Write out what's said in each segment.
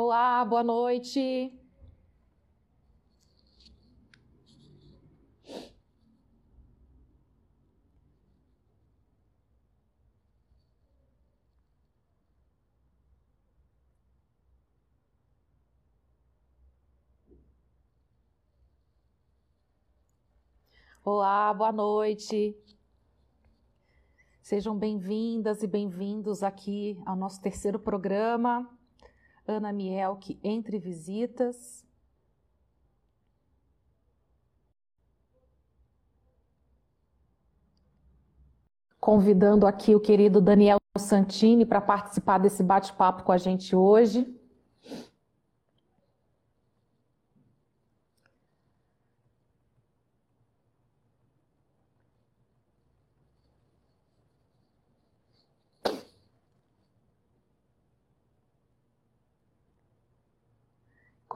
Olá, boa noite. Olá, boa noite. Sejam bem-vindas e bem-vindos aqui ao nosso terceiro programa, Ana Mielke Entre Visitas. Convidando aqui o querido Daniel Santini para participar desse bate-papo com a gente hoje.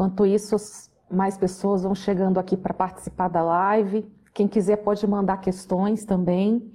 Enquanto isso, mais pessoas vão chegando aqui para participar da live. Quem quiser pode mandar questões também.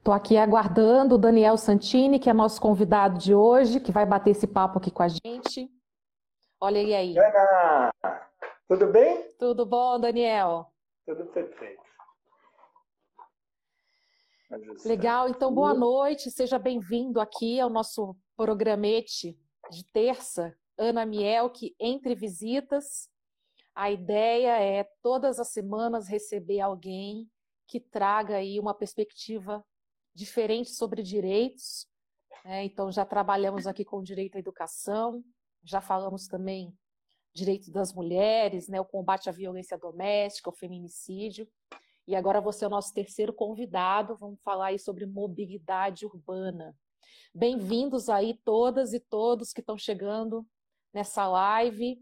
Estou aqui aguardando o Daniel Santini, que é nosso convidado de hoje, que vai bater esse papo aqui com a gente. Olha ele aí. Ana, tudo bem? Tudo bom, Daniel? Tudo perfeito. Legal, então boa noite, seja bem-vindo aqui ao nosso programete de terça, Ana Mielke, Entre Visitas. A ideia é todas as semanas receber alguém que traga aí uma perspectiva diferente sobre direitos. Né? Então, já trabalhamos aqui com direito à educação, já falamos também direitos das mulheres, né? o combate à violência doméstica, o feminicídio. E agora você é o nosso terceiro convidado, vamos falar aí sobre mobilidade urbana. Bem-vindos aí todas e todos que estão chegando nessa live.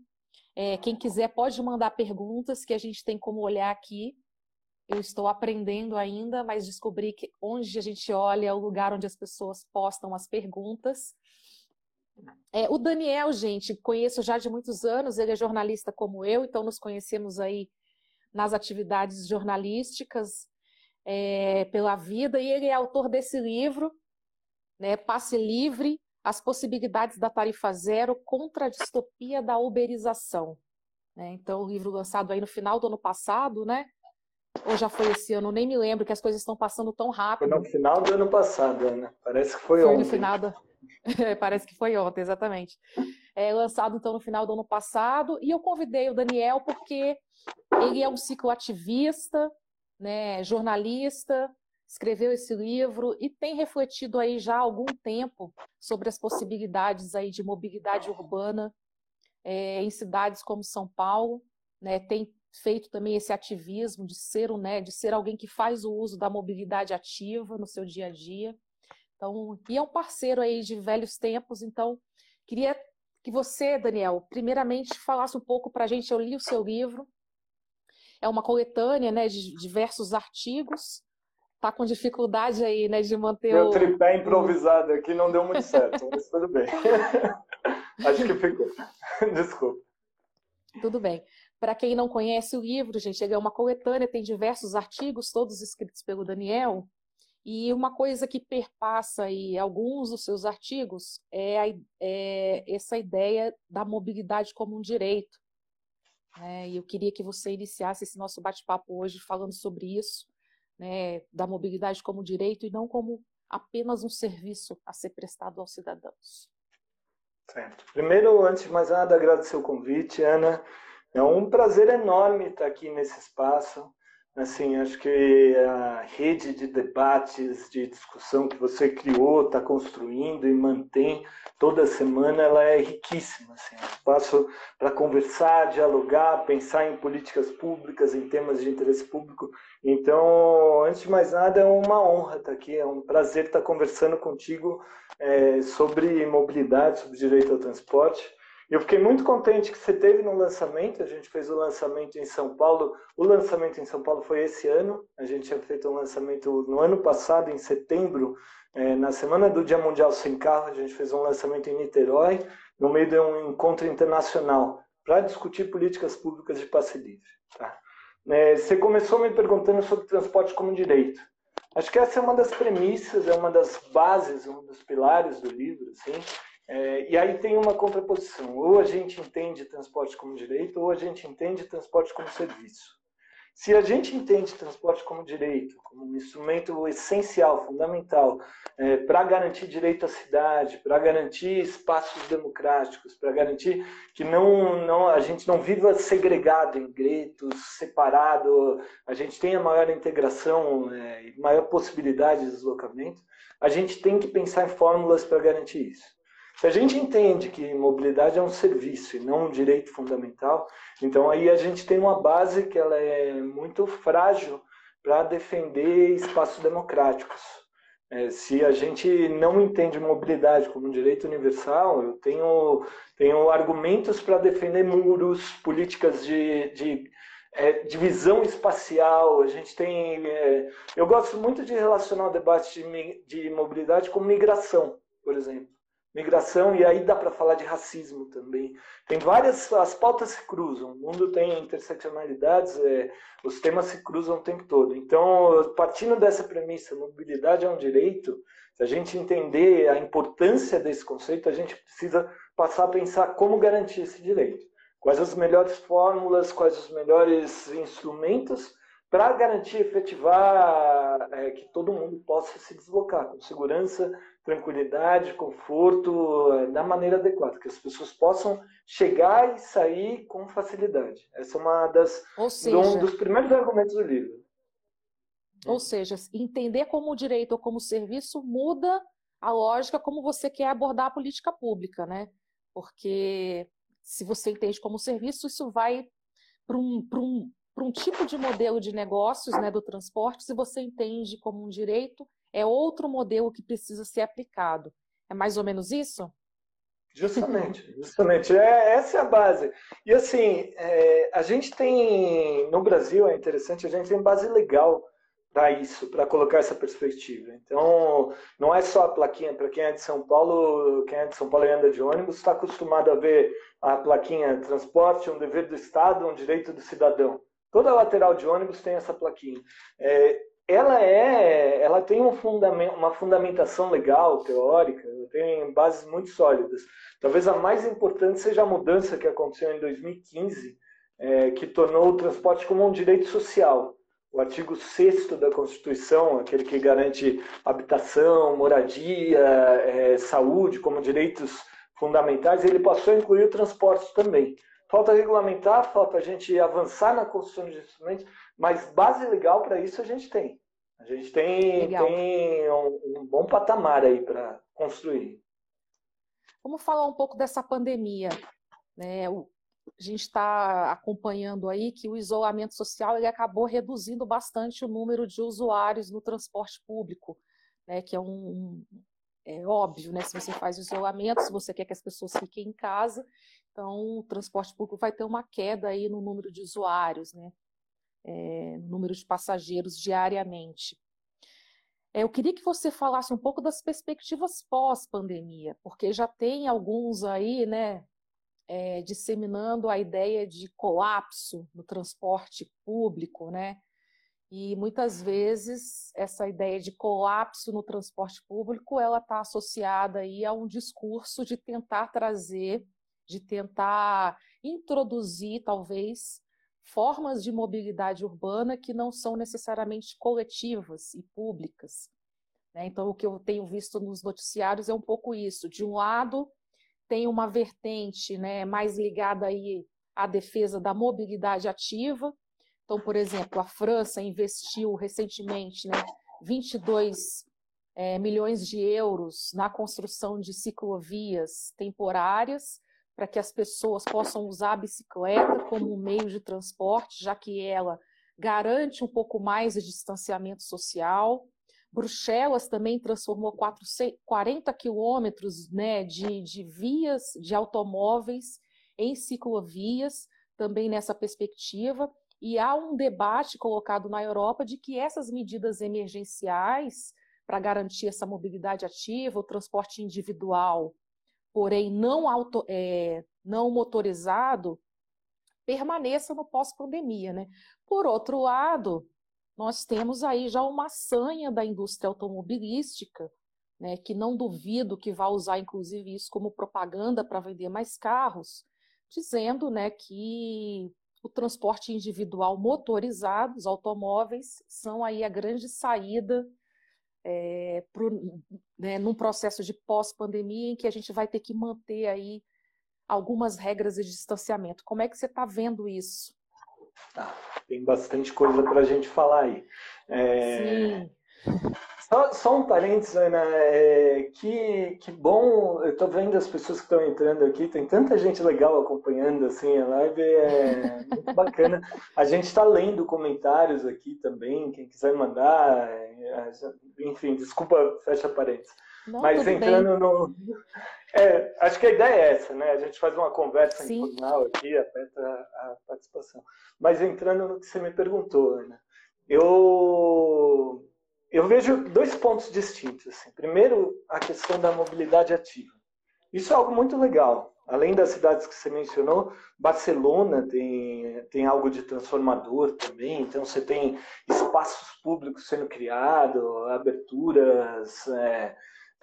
É, quem quiser pode mandar perguntas que a gente tem como olhar aqui eu estou aprendendo ainda, mas descobri que onde a gente olha é o lugar onde as pessoas postam as perguntas. É, o Daniel, gente, conheço já de muitos anos, ele é jornalista como eu, então nos conhecemos aí nas atividades jornalísticas é, pela vida, e ele é autor desse livro, né, Passe Livre, as possibilidades da tarifa zero contra a distopia da uberização. Né, então, o livro lançado aí no final do ano passado, né, ou já foi esse ano? Nem me lembro que as coisas estão passando tão rápido. Foi no final do ano passado, Ana. Parece que foi, foi ontem. No final do... Parece que foi ontem, exatamente. É lançado então no final do ano passado e eu convidei o Daniel porque ele é um cicloativista, né, jornalista, escreveu esse livro e tem refletido aí já há algum tempo sobre as possibilidades aí de mobilidade urbana é, em cidades como São Paulo, né, tem feito também esse ativismo de ser, né, de ser alguém que faz o uso da mobilidade ativa no seu dia a dia. Então, e é um parceiro aí de velhos tempos, então queria que você, Daniel, primeiramente falasse um pouco para a gente. Eu li o seu livro, é uma coletânea, né, de diversos artigos. Tá com dificuldade aí, né, de manter Meu o... tripé improvisado aqui não deu muito certo, mas tudo bem. Acho que ficou. Desculpa. Tudo bem. Para quem não conhece o livro, gente, ele é uma coletânea, tem diversos artigos, todos escritos pelo Daniel. E uma coisa que perpassa aí alguns dos seus artigos é, a, é essa ideia da mobilidade como um direito. Né? E eu queria que você iniciasse esse nosso bate-papo hoje falando sobre isso, né? da mobilidade como direito e não como apenas um serviço a ser prestado aos cidadãos. Certo. Primeiro, antes de mais nada, agradecer o convite, Ana. É um prazer enorme estar aqui nesse espaço. Assim, acho que a rede de debates, de discussão que você criou, está construindo e mantém toda semana, ela é riquíssima. Assim, é um espaço para conversar, dialogar, pensar em políticas públicas, em temas de interesse público. Então, antes de mais nada, é uma honra estar aqui, é um prazer estar conversando contigo é, sobre mobilidade, sobre direito ao transporte. Eu fiquei muito contente que você teve no lançamento. A gente fez o lançamento em São Paulo. O lançamento em São Paulo foi esse ano. A gente tinha feito um lançamento no ano passado, em setembro, é, na semana do Dia Mundial Sem Carro. A gente fez um lançamento em Niterói, no meio de um encontro internacional, para discutir políticas públicas de passe livre. Tá? É, você começou me perguntando sobre transporte como direito. Acho que essa é uma das premissas, é uma das bases, um dos pilares do livro. Assim. É, e aí tem uma contraposição. Ou a gente entende transporte como direito, ou a gente entende transporte como serviço. Se a gente entende transporte como direito, como um instrumento essencial, fundamental, é, para garantir direito à cidade, para garantir espaços democráticos, para garantir que não, não, a gente não viva segregado em guetos, separado, a gente tenha maior integração é, maior possibilidade de deslocamento, a gente tem que pensar em fórmulas para garantir isso. Se a gente entende que mobilidade é um serviço e não um direito fundamental, então aí a gente tem uma base que ela é muito frágil para defender espaços democráticos. É, se a gente não entende mobilidade como um direito universal, eu tenho, tenho argumentos para defender muros, políticas de, de é, divisão espacial. A gente tem. É, eu gosto muito de relacionar o debate de, de mobilidade com migração, por exemplo migração, e aí dá para falar de racismo também. Tem várias, as pautas se cruzam, o mundo tem interseccionalidades, é, os temas se cruzam o tempo todo. Então, partindo dessa premissa, mobilidade é um direito, se a gente entender a importância desse conceito, a gente precisa passar a pensar como garantir esse direito. Quais as melhores fórmulas, quais os melhores instrumentos para garantir efetivar é, que todo mundo possa se deslocar com segurança, tranquilidade, conforto, é, da maneira adequada, que as pessoas possam chegar e sair com facilidade. Essa é uma das seja, um dos primeiros argumentos do livro. Ou seja, entender como direito ou como serviço muda a lógica como você quer abordar a política pública, né? Porque se você entende como serviço, isso vai para um, um, para um tipo de modelo de negócios né, do transporte, se você entende como um direito, é outro modelo que precisa ser aplicado. É mais ou menos isso? Justamente, justamente. É, essa é a base. E assim, é, a gente tem, no Brasil, é interessante, a gente tem base legal para isso, para colocar essa perspectiva. Então, não é só a plaquinha, para quem é de São Paulo, quem é de São Paulo e anda de ônibus, está acostumado a ver a plaquinha transporte, um dever do Estado, um direito do cidadão. Toda lateral de ônibus tem essa plaquinha. É, ela é, ela tem um fundamento, uma fundamentação legal, teórica, tem bases muito sólidas. Talvez a mais importante seja a mudança que aconteceu em 2015, é, que tornou o transporte como um direito social. O artigo 6 da Constituição, aquele que garante habitação, moradia, é, saúde como direitos fundamentais, ele passou a incluir o transporte também. Falta regulamentar, falta a gente avançar na construção de instrumentos, mas base legal para isso a gente tem. A gente tem, tem um, um bom patamar aí para construir. Vamos falar um pouco dessa pandemia. Né? O, a gente está acompanhando aí que o isolamento social ele acabou reduzindo bastante o número de usuários no transporte público, né? que é um, é óbvio, né? Se você faz isolamento, se você quer que as pessoas fiquem em casa, então o transporte público vai ter uma queda aí no número de usuários, né? É, número de passageiros diariamente. É, eu queria que você falasse um pouco das perspectivas pós-pandemia, porque já tem alguns aí, né, é, disseminando a ideia de colapso no transporte público, né? E muitas vezes essa ideia de colapso no transporte público ela está associada aí a um discurso de tentar trazer, de tentar introduzir talvez formas de mobilidade urbana que não são necessariamente coletivas e públicas. Né? Então o que eu tenho visto nos noticiários é um pouco isso. De um lado tem uma vertente né, mais ligada aí à defesa da mobilidade ativa, Então, por exemplo, a França investiu recentemente né, 22 é, milhões de euros na construção de ciclovias temporárias para que as pessoas possam usar a bicicleta como meio de transporte, já que ela garante um pouco mais de distanciamento social. Bruxelas também transformou 40 quilômetros né, de, de vias de automóveis em ciclovias, também nessa perspectiva. E há um debate colocado na Europa de que essas medidas emergenciais para garantir essa mobilidade ativa, o transporte individual, porém não, auto, é, não motorizado, permaneça no pós-pandemia. Né? Por outro lado, nós temos aí já uma sanha da indústria automobilística, né, que não duvido que vai usar, inclusive, isso como propaganda para vender mais carros, dizendo né, que o transporte individual motorizado, os automóveis, são aí a grande saída é, pro, né, num processo de pós-pandemia em que a gente vai ter que manter aí algumas regras de distanciamento. Como é que você está vendo isso? Ah, tem bastante coisa para a gente falar aí. É... Sim. Só, só, um parênteses, Ana, é, que, que bom, eu estou vendo as pessoas que estão entrando aqui, tem tanta gente legal acompanhando assim a live, é muito bacana. A gente está lendo comentários aqui também, quem quiser mandar, é, enfim, desculpa, fecha parênteses. Não, Mas entrando bem. no. É, acho que a ideia é essa, né? A gente faz uma conversa Sim. informal aqui, aperta a participação. Mas entrando no que você me perguntou, Ana, eu eu vejo dois pontos distintos. Assim. Primeiro, a questão da mobilidade ativa. Isso é algo muito legal. Além das cidades que você mencionou, Barcelona tem, tem algo de transformador também. Então, você tem espaços públicos sendo criados, aberturas é,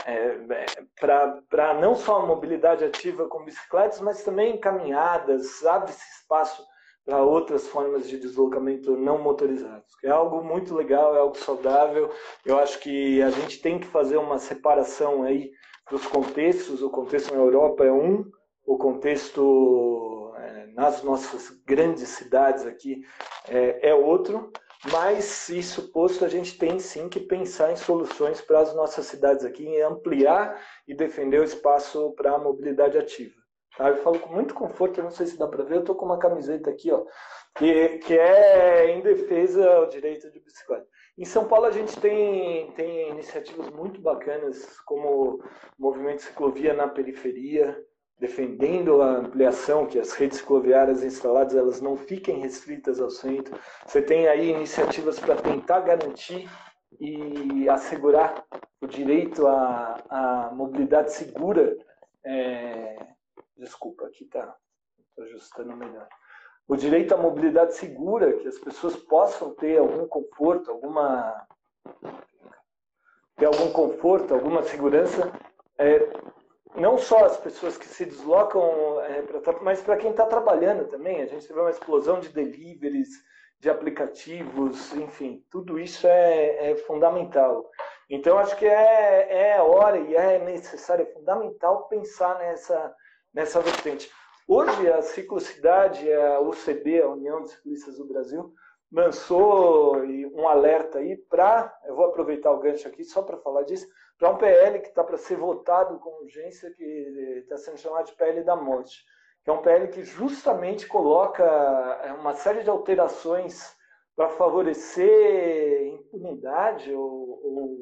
é, é para não só a mobilidade ativa com bicicletas, mas também caminhadas, abre-se espaço para outras formas de deslocamento não motorizados, é algo muito legal, é algo saudável. Eu acho que a gente tem que fazer uma separação aí dos contextos. O contexto na Europa é um, o contexto é, nas nossas grandes cidades aqui é, é outro. Mas isso posto, a gente tem sim que pensar em soluções para as nossas cidades aqui, em ampliar e defender o espaço para a mobilidade ativa. Tá? Eu falo com muito conforto, não sei se dá para ver, eu estou com uma camiseta aqui, ó, que, que é em defesa ao direito de bicicleta. Em São Paulo a gente tem, tem iniciativas muito bacanas, como o movimento ciclovia na periferia, defendendo a ampliação, que as redes cicloviárias instaladas elas não fiquem restritas ao centro. Você tem aí iniciativas para tentar garantir e assegurar o direito à, à mobilidade segura é, Desculpa, aqui. Estou ajustando melhor. O direito à mobilidade segura, que as pessoas possam ter algum conforto, alguma ter algum conforto, alguma segurança, é, não só as pessoas que se deslocam, é, pra, mas para quem está trabalhando também. A gente teve uma explosão de deliveries, de aplicativos, enfim, tudo isso é, é fundamental. Então, acho que é, é hora e é necessário, é fundamental pensar nessa nessa vertente. Hoje, a Ciclocidade, a UCB, a União de Ciclistas do Brasil, lançou um alerta aí para, eu vou aproveitar o gancho aqui só para falar disso, para um PL que está para ser votado com urgência, que está sendo chamado de PL da morte, que é um PL que justamente coloca é, uma série de alterações para favorecer impunidade ou, ou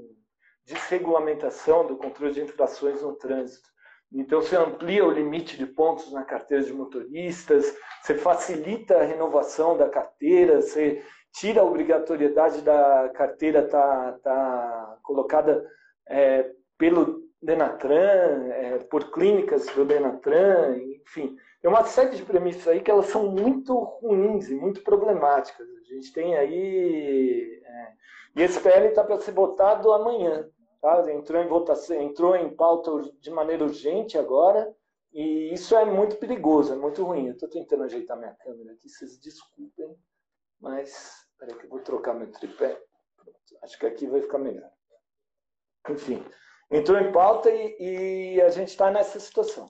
desregulamentação do controle de infrações no trânsito. Então, você amplia o limite de pontos na carteira de motoristas, você facilita a renovação da carteira, você tira a obrigatoriedade da carteira estar tá, tá colocada é, pelo Denatran, é, por clínicas do Denatran, enfim. Tem uma série de premissas aí que elas são muito ruins e muito problemáticas. A gente tem aí... É, e esse PL está para ser votado amanhã. Entrou em votação, entrou em pauta de maneira urgente agora, e isso é muito perigoso, é muito ruim. Eu estou tentando ajeitar minha câmera aqui, vocês desculpem, mas peraí que eu vou trocar meu tripé. Acho que aqui vai ficar melhor. Enfim, entrou em pauta e, e a gente está nessa situação.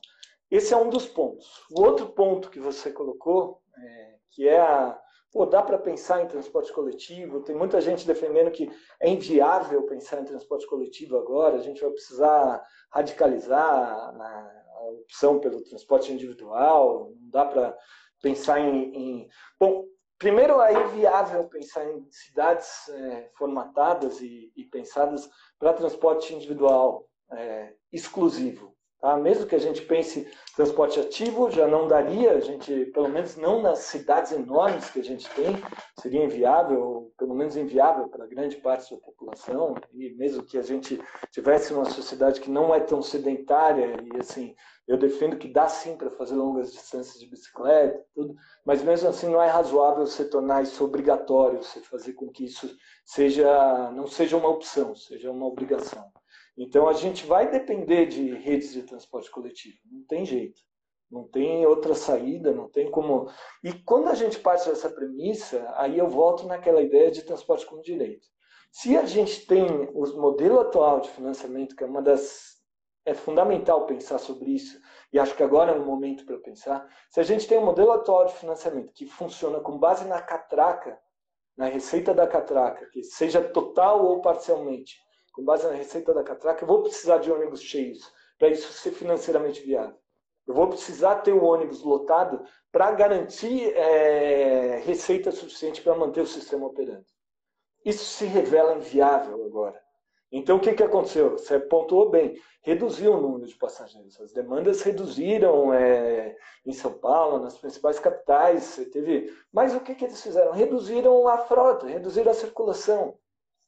Esse é um dos pontos. O outro ponto que você colocou, é, que é a pô, dá para pensar em transporte coletivo, tem muita gente defendendo que é inviável pensar em transporte coletivo agora, a gente vai precisar radicalizar a opção pelo transporte individual, não dá para pensar em, em, Bom, primeiro é inviável pensar em cidades é, formatadas e, e pensadas para transporte individual é, exclusivo. Tá? Mesmo que a gente pense transporte ativo, já não daria, a gente, pelo menos não nas cidades enormes que a gente tem, seria inviável, pelo menos inviável para grande parte da população, e mesmo que a gente tivesse uma sociedade que não é tão sedentária, e assim, eu defendo que dá sim para fazer longas distâncias de bicicleta, tudo, mas mesmo assim não é razoável você tornar isso obrigatório, você fazer com que isso seja, não seja uma opção, seja uma obrigação. Então a gente vai depender de redes de transporte coletivo, não tem jeito. Não tem outra saída, não tem como. E quando a gente parte dessa premissa, aí eu volto naquela ideia de transporte como direito. Se a gente tem o modelo atual de financiamento, que é uma das. É fundamental pensar sobre isso, e acho que agora é um momento para pensar. Se a gente tem um modelo atual de financiamento que funciona com base na catraca, na receita da catraca, que seja total ou parcialmente, com base na receita da catraca, eu vou precisar de ônibus cheios para isso ser financeiramente viável. Eu vou precisar ter o ônibus lotado para garantir é, receita suficiente para manter o sistema operando. Isso se revela inviável agora. Então, o que, que aconteceu? Você pontuou bem. Reduziu o número de passageiros. As demandas reduziram é, em São Paulo, nas principais capitais. Você teve... Mas o que, que eles fizeram? Reduziram a frota, reduziram a circulação.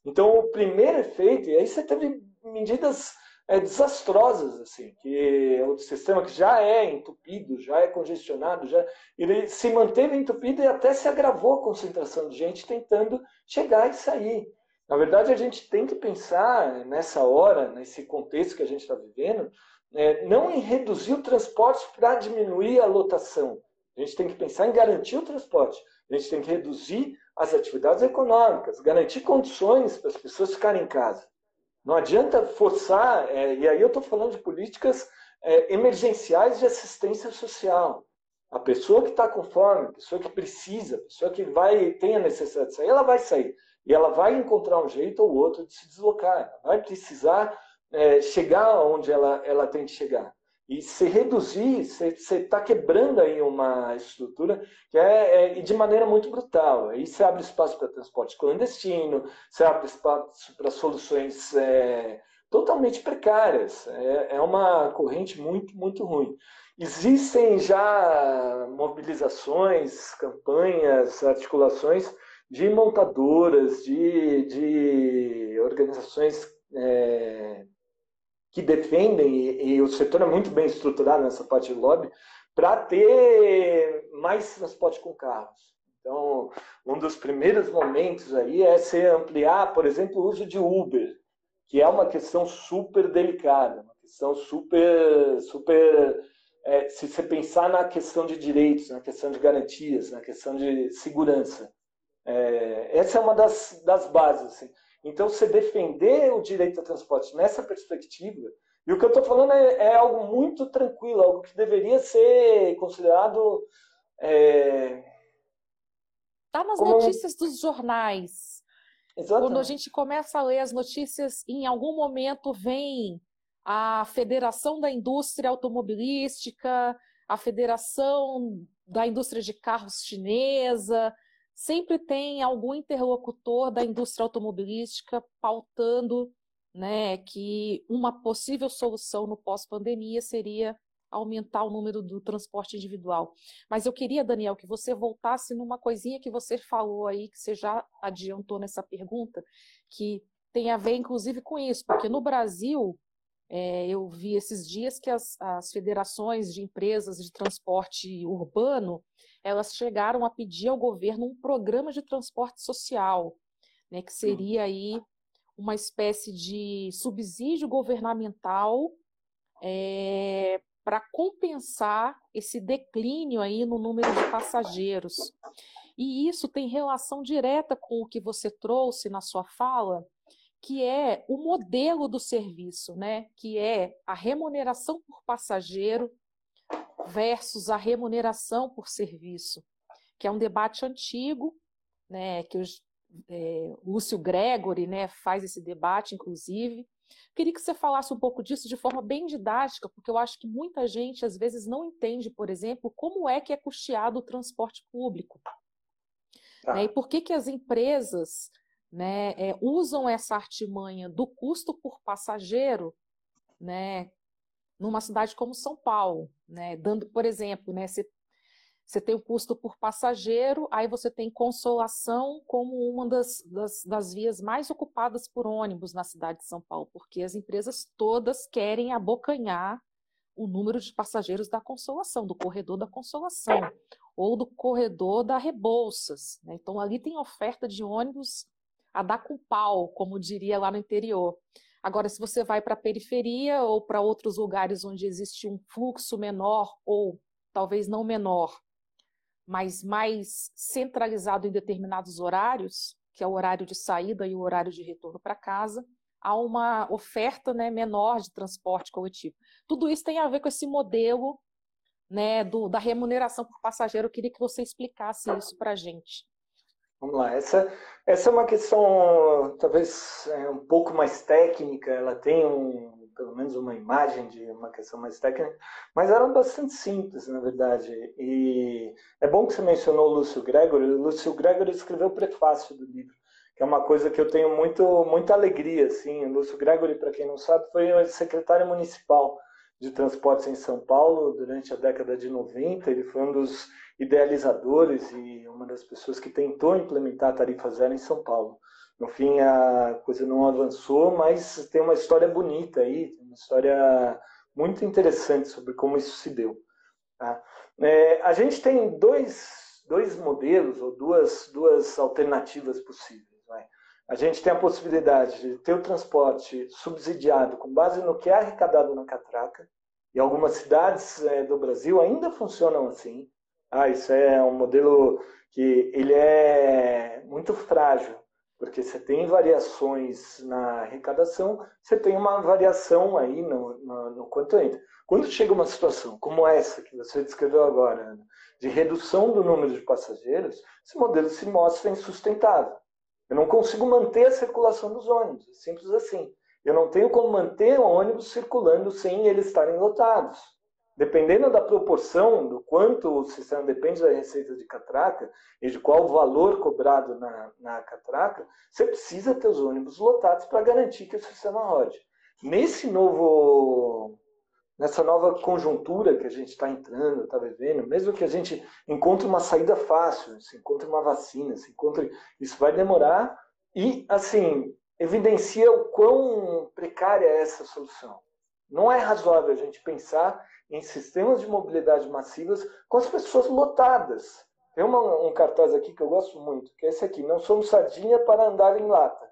Então, o primeiro efeito, e aí você teve medidas é, desastrosas, assim, que o sistema que já é entupido, já é congestionado, já ele se manteve entupido e até se agravou a concentração de gente tentando chegar e sair. Na verdade, a gente tem que pensar nessa hora, nesse contexto que a gente está vivendo, é, não em reduzir o transporte para diminuir a lotação. A gente tem que pensar em garantir o transporte. A gente tem que reduzir as atividades econômicas, garantir condições para as pessoas ficarem em casa. Não adianta forçar, é, e aí eu estou falando de políticas é, emergenciais de assistência social. A pessoa que está com fome, a pessoa que precisa, a pessoa que vai tem a necessidade de sair, ela vai sair. E ela vai encontrar um jeito ou outro de se deslocar. Ela vai precisar é, chegar onde ela, ela tem que chegar. E se reduzir, você está quebrando aí uma estrutura que é, é, de maneira muito brutal. Aí você abre espaço para transporte clandestino, você abre espaço para soluções é, totalmente precárias. É, é uma corrente muito, muito ruim. Existem já mobilizações, campanhas, articulações de montadoras, de, de organizações é, que defendem, e, e, o setor é muito bem estruturado nessa parte de lobby, para ter mais transporte com carros. Então, um dos primeiros momentos aí é se ampliar, por exemplo, o uso de Uber, que é uma questão super delicada, uma questão super, super é, se você pensar na questão de direitos, na questão de garantias, na questão de segurança. É, essa é uma das, das bases. Assim. Então, você defender o direito ao transporte nessa perspectiva, e o que eu estou falando é, é, algo muito tranquilo, algo que deveria ser considerado. Está é... Tá nas como... notícias dos jornais. Exatamente. Quando a gente começa a ler as notícias, em algum momento vem a Federação da Indústria Automobilística, a Federação da Indústria de Carros Chinesa, sempre tem algum interlocutor da indústria automobilística pautando né, que uma possível solução no pós-pandemia seria aumentar o número do transporte individual. Mas eu queria, Daniel, que você voltasse numa coisinha que você falou aí, que você já adiantou nessa pergunta, que tem a ver, inclusive, com isso, porque no Brasil, é, eu vi esses dias que as, as federações de empresas de transporte urbano elas chegaram a pedir ao governo um programa de transporte social, né, que seria aí uma espécie de subsídio governamental é, para compensar esse declínio aí no número de passageiros. E isso tem relação direta com o que você trouxe na sua fala, que é o modelo do serviço, né? que é a remuneração por passageiro versus a remuneração por serviço. que é um debate antigo, né, que os, é, Lúcio Gregory né, faz esse debate, inclusive. Queria que você falasse um pouco disso de forma bem didática, porque eu acho que muita gente às vezes não entende, por exemplo, como é que é custeado o transporte público. Tá. Né, e por que, que as empresas né, é, usam essa artimanha do custo por passageiro né, numa cidade como São Paulo, né, dando, por exemplo, né, você você tem o custo por passageiro, aí você tem consolação como uma das, das, das, vias mais ocupadas por ônibus na cidade de São Paulo, porque as empresas todas querem abocanhar o número de passageiros da consolação, do corredor da consolação, ou do corredor da Rebouças. Né? Então, ali tem oferta de ônibus a dar com pau, como diria lá no interior. Agora, se você vai para a periferia ou para outros lugares onde existe um fluxo menor ou talvez não menor mas mais centralizado em determinados horários, que é o horário de saída e o horário de retorno para casa, há uma oferta né, menor de transporte coletivo. Tudo isso tem a ver com esse modelo né, do, da remuneração por passageiro. Eu queria que você explicasse isso para a gente. Vamos lá, essa, essa é uma questão talvez é, um pouco mais técnica, ela tem um, pelo menos uma imagem de uma questão mais técnica, mas eram bastante simples, na verdade. E é bom que você mencionou o Lúcio Gregory. O Lúcio Gregory escreveu o prefácio do livro, que é uma coisa que eu tenho muito, muita alegria. Assim. O Lúcio Gregory, para quem não sabe, foi secretário municipal de transportes em São Paulo durante a década de 90. Ele foi um dos idealizadores e uma das pessoas que tentou implementar a tarifa zero em São Paulo. No fim, a coisa não avançou, mas tem uma história bonita aí, uma história muito interessante sobre como isso se deu. Tá? É, a gente tem dois, dois modelos ou duas, duas alternativas possíveis. A gente tem a possibilidade de ter o transporte subsidiado com base no que é arrecadado na catraca, e algumas cidades é, do Brasil ainda funcionam assim. Ah, isso é um modelo que ele é muito frágil porque você tem variações na arrecadação, você tem uma variação aí no, no, no, quanto entra. Quando chega uma situação como essa que você descreveu agora, Ana, de redução do número de passageiros, esse modelo se mostra insustentável. Eu não consigo manter a circulação dos ônibus, é simples assim. Eu não tenho como manter o ônibus circulando sem eles estarem lotados dependendo da proporção, do quanto o sistema depende da receita de catraca e de qual o valor cobrado na, na catraca, você precisa ter os ônibus lotados para garantir que o sistema rode. Nesse novo, nessa nova conjuntura que a gente está entrando, está vivendo, mesmo que a gente encontre uma saída fácil, se encontre uma vacina, se encontre, isso vai demorar e, assim, evidencia o quão precária é essa solução. Não é razoável a gente pensar em sistemas de mobilidade massivas com as pessoas lotadas. Tem uma, um cartaz aqui que eu gosto muito, que é esse aqui: Não somos sardinha para andar em lata.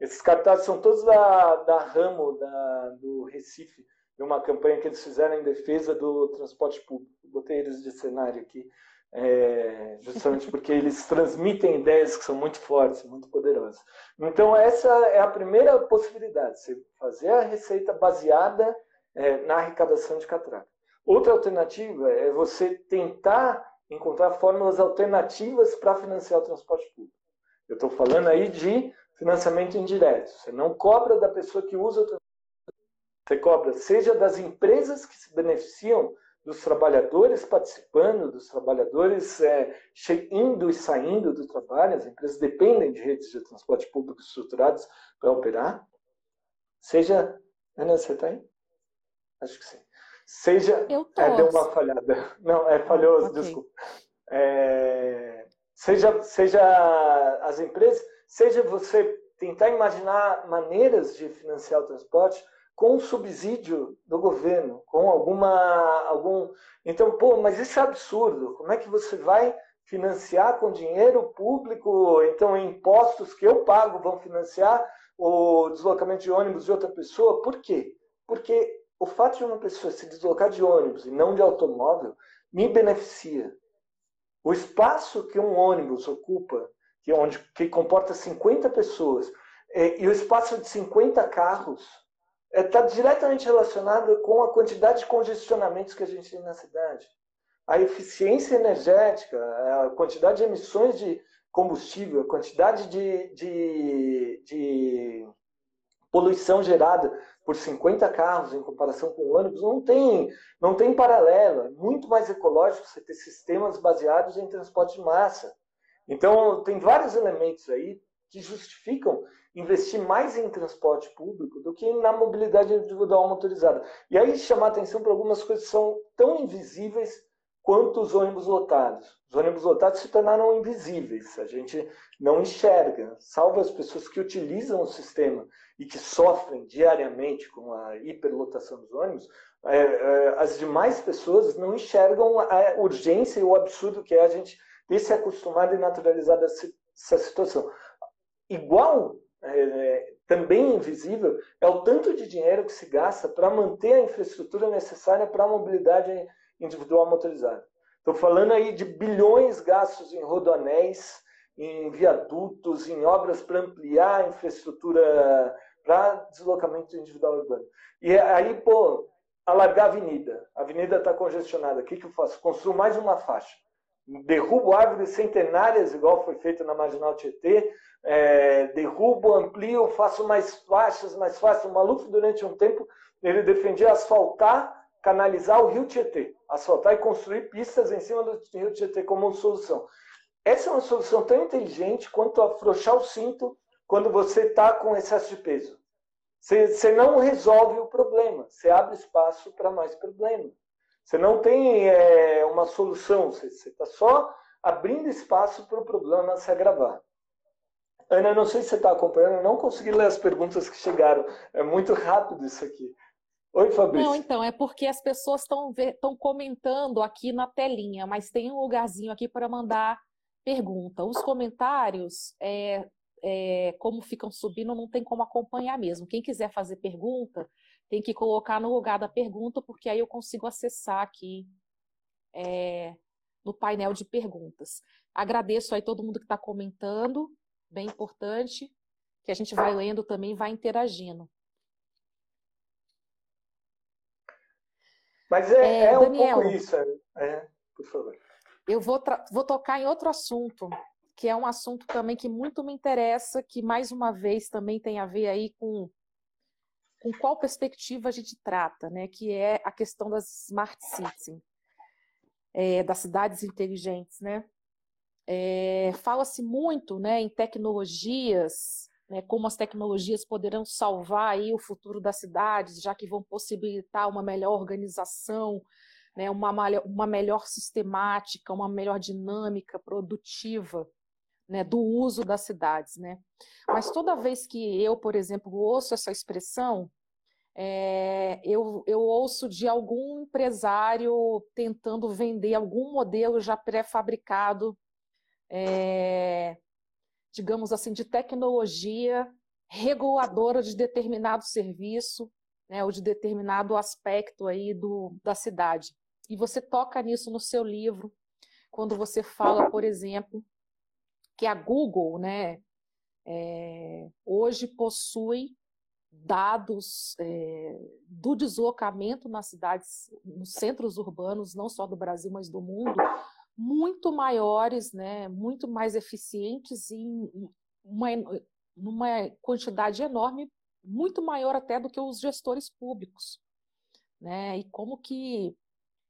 Esses cartazes são todos da, da Ramo, da, do Recife, de uma campanha que eles fizeram em defesa do transporte público. Botei eles de cenário aqui, é, justamente porque eles transmitem ideias que são muito fortes, muito poderosas. Então, essa é a primeira possibilidade: você fazer a receita baseada é, na arrecadação de catraca. Outra alternativa é você tentar encontrar fórmulas alternativas para financiar o transporte público. Eu estou falando aí de financiamento indireto. Você não cobra da pessoa que usa o transporte você cobra seja das empresas que se beneficiam dos trabalhadores participando, dos trabalhadores é, indo e saindo do trabalho, as empresas dependem de redes de transporte público estruturadas para operar, seja. Ana, você está aí? Acho que sim. Seja. Eu tô. É, deu uma falhada. Não, é falhoso, okay. desculpa. É, seja, seja as empresas, seja você tentar imaginar maneiras de financiar o transporte com subsídio do governo, com alguma algum. Então, pô, mas isso é absurdo. Como é que você vai financiar com dinheiro público? Então, impostos que eu pago vão financiar o deslocamento de ônibus de outra pessoa? Por quê? Porque o fato de uma pessoa se deslocar de ônibus e não de automóvel me beneficia. O espaço que um ônibus ocupa, que, é onde, que comporta 50 pessoas, é, e o espaço de 50 carros, está é, diretamente relacionado com a quantidade de congestionamentos que a gente tem na cidade. a eficiência energética, a quantidade de emissões de combustível, a quantidade de, de, de poluição gerada por 50 carros em comparação com ônibus não tem, não tem paralelo. É muito mais ecológico você ter sistemas baseados em transporte de massa. Então, tem vários elementos aí que justificam investir mais em transporte público do que na mobilidade individual motorizada. E aí chamar atenção para algumas coisas que são tão invisíveis quanto os ônibus lotados. Os ônibus lotados se tornaram invisíveis, a gente não enxerga, salvo as pessoas que utilizam o sistema e que sofrem diariamente com a hiperlotação dos ônibus, é, é, as demais pessoas não enxergam a urgência e o absurdo que é a gente ter se acostumado e naturalizado essa, essa situação. Igual, é, é, também invisível, é o tanto de dinheiro que se gasta para manter a infraestrutura necessária para a mobilidade individual motorizada. Estou falando aí de bilhões gastos em rodoanéis, em viadutos, em obras para ampliar a infraestrutura para deslocamento individual urbano. E aí, pô, alargar a avenida. A avenida está congestionada. O que, que eu faço? Construo mais uma faixa. Derrubo árvores centenárias, igual foi feito na Marginal Tietê. É, derrubo, amplio, faço mais faixas, mais fácil. O Maluf, durante um tempo, ele defendia asfaltar canalizar o rio Tietê, asfaltar e construir pistas em cima do rio Tietê como solução. Essa é uma solução tão inteligente quanto afrouxar o cinto quando você está com excesso de peso. Você, você, não resolve o problema, você abre espaço para mais problema. Você não tem é, uma solução, você está só abrindo espaço para o problema se agravar. Ana, não sei se você está acompanhando, eu não consegui ler as perguntas que chegaram. É muito rápido isso aqui. Oi, Fabrício. Não, então, é porque as pessoas estão comentando aqui na telinha, mas tem um lugarzinho aqui para mandar pergunta. Os comentários, é, é, como ficam subindo, não tem como acompanhar mesmo. Quem quiser fazer pergunta, tem que colocar no lugar da pergunta, porque aí eu consigo acessar aqui é, no painel de perguntas. Agradeço aí todo mundo que está comentando, bem importante, que a gente vai lendo também, vai interagindo. Mas é, é, é um pouco isso. É, é, por favor. Eu vou, vou tocar em outro assunto, que é um assunto também que muito me interessa, que mais uma vez também tem a ver aí com, com qual perspectiva a gente trata, né? que é a questão das smart cities, é, das cidades inteligentes. Né? É, Fala-se muito né, em tecnologias né, como as tecnologias poderão salvar aí o futuro das cidades, já que vão possibilitar uma melhor organização, né, uma, uma melhor sistemática, uma melhor dinâmica produtiva né, do uso das cidades. Né? Mas toda vez que eu, por exemplo, ouço essa expressão, é, eu, eu ouço de algum empresário tentando vender algum modelo já pré-fabricado é, digamos assim, de tecnologia reguladora de determinado serviço, né, ou de determinado aspecto aí do, da cidade. E você toca nisso no seu livro, quando você fala, por exemplo, que a Google, né, é, hoje possui dados é, do deslocamento nas cidades, nos centros urbanos, não só do Brasil, mas do mundo, muito maiores, né, muito mais eficientes em uma, uma quantidade enorme, muito maior até do que os gestores públicos. Né? E como que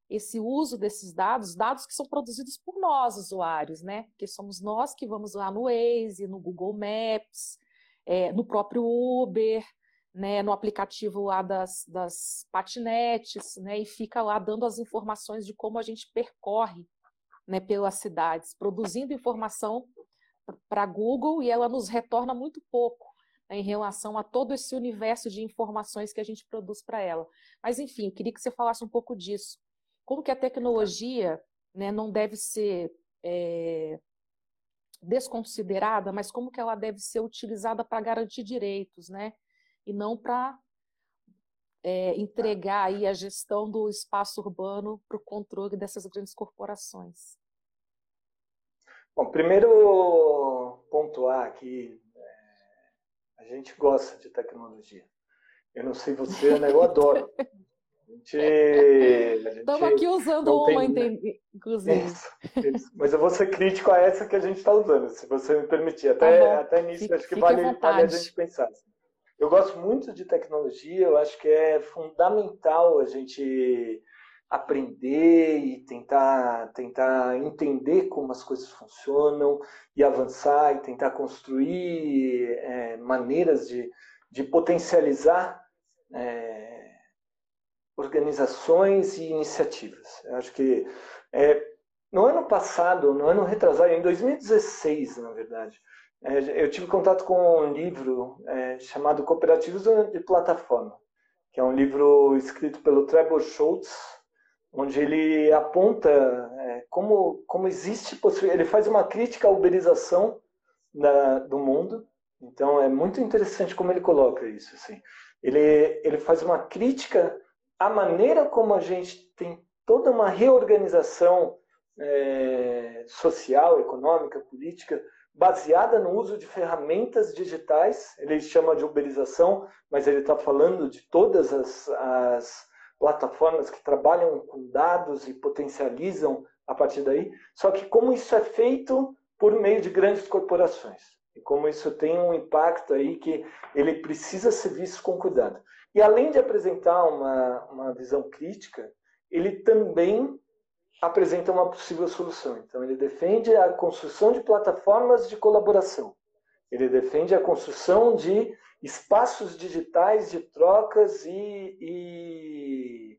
esse uso desses dados, dados que são produzidos por nós, usuários, né? Porque somos nós que vamos lá no Waze, no Google Maps, é, no próprio Uber, né, no aplicativo lá das, das patinetes, né, e fica lá dando as informações de como a gente percorre né, pelas cidades, produzindo informação para Google e ela nos retorna muito pouco né, em relação a todo esse universo de informações que a gente produz para ela. Mas, enfim, queria que você falasse um pouco disso. Como que a tecnologia né, não deve ser é, desconsiderada, mas como que ela deve ser utilizada para garantir direitos, né? E não para é, entregar aí a gestão do espaço urbano para o controle dessas grandes corporações? Bom, primeiro pontuar aqui, é, a gente gosta de tecnologia. Eu não sei você, né? Eu adoro. Estamos aqui usando uma, tem... inclusive. Isso, isso. Mas eu vou ser crítico a essa que a gente está usando, se você me permitir. Até, tá até nisso, Fique, acho que vale, vale a gente pensar. Eu gosto muito de tecnologia, eu acho que é fundamental a gente aprender e tentar, tentar entender como as coisas funcionam e avançar e tentar construir é, maneiras de, de potencializar é, organizações e iniciativas. Eu acho que é, no ano passado, no ano retrasado, em 2016, na verdade, é, eu tive contato com um livro é, chamado Cooperativos de Plataforma, que é um livro escrito pelo Trevor Schultz, onde ele aponta é, como, como existe ele faz uma crítica à uberização da, do mundo. Então é muito interessante como ele coloca isso. Assim. Ele, ele faz uma crítica à maneira como a gente tem toda uma reorganização é, social, econômica, política, baseada no uso de ferramentas digitais. Ele chama de uberização, mas ele está falando de todas as, as plataformas que trabalham com dados e potencializam a partir daí. Só que como isso é feito por meio de grandes corporações e como isso tem um impacto aí que ele precisa ser visto com cuidado. E além de apresentar uma, uma visão crítica, ele também apresenta uma possível solução. Então, ele defende a construção de plataformas de colaboração. Ele defende a construção de espaços digitais de trocas e, e,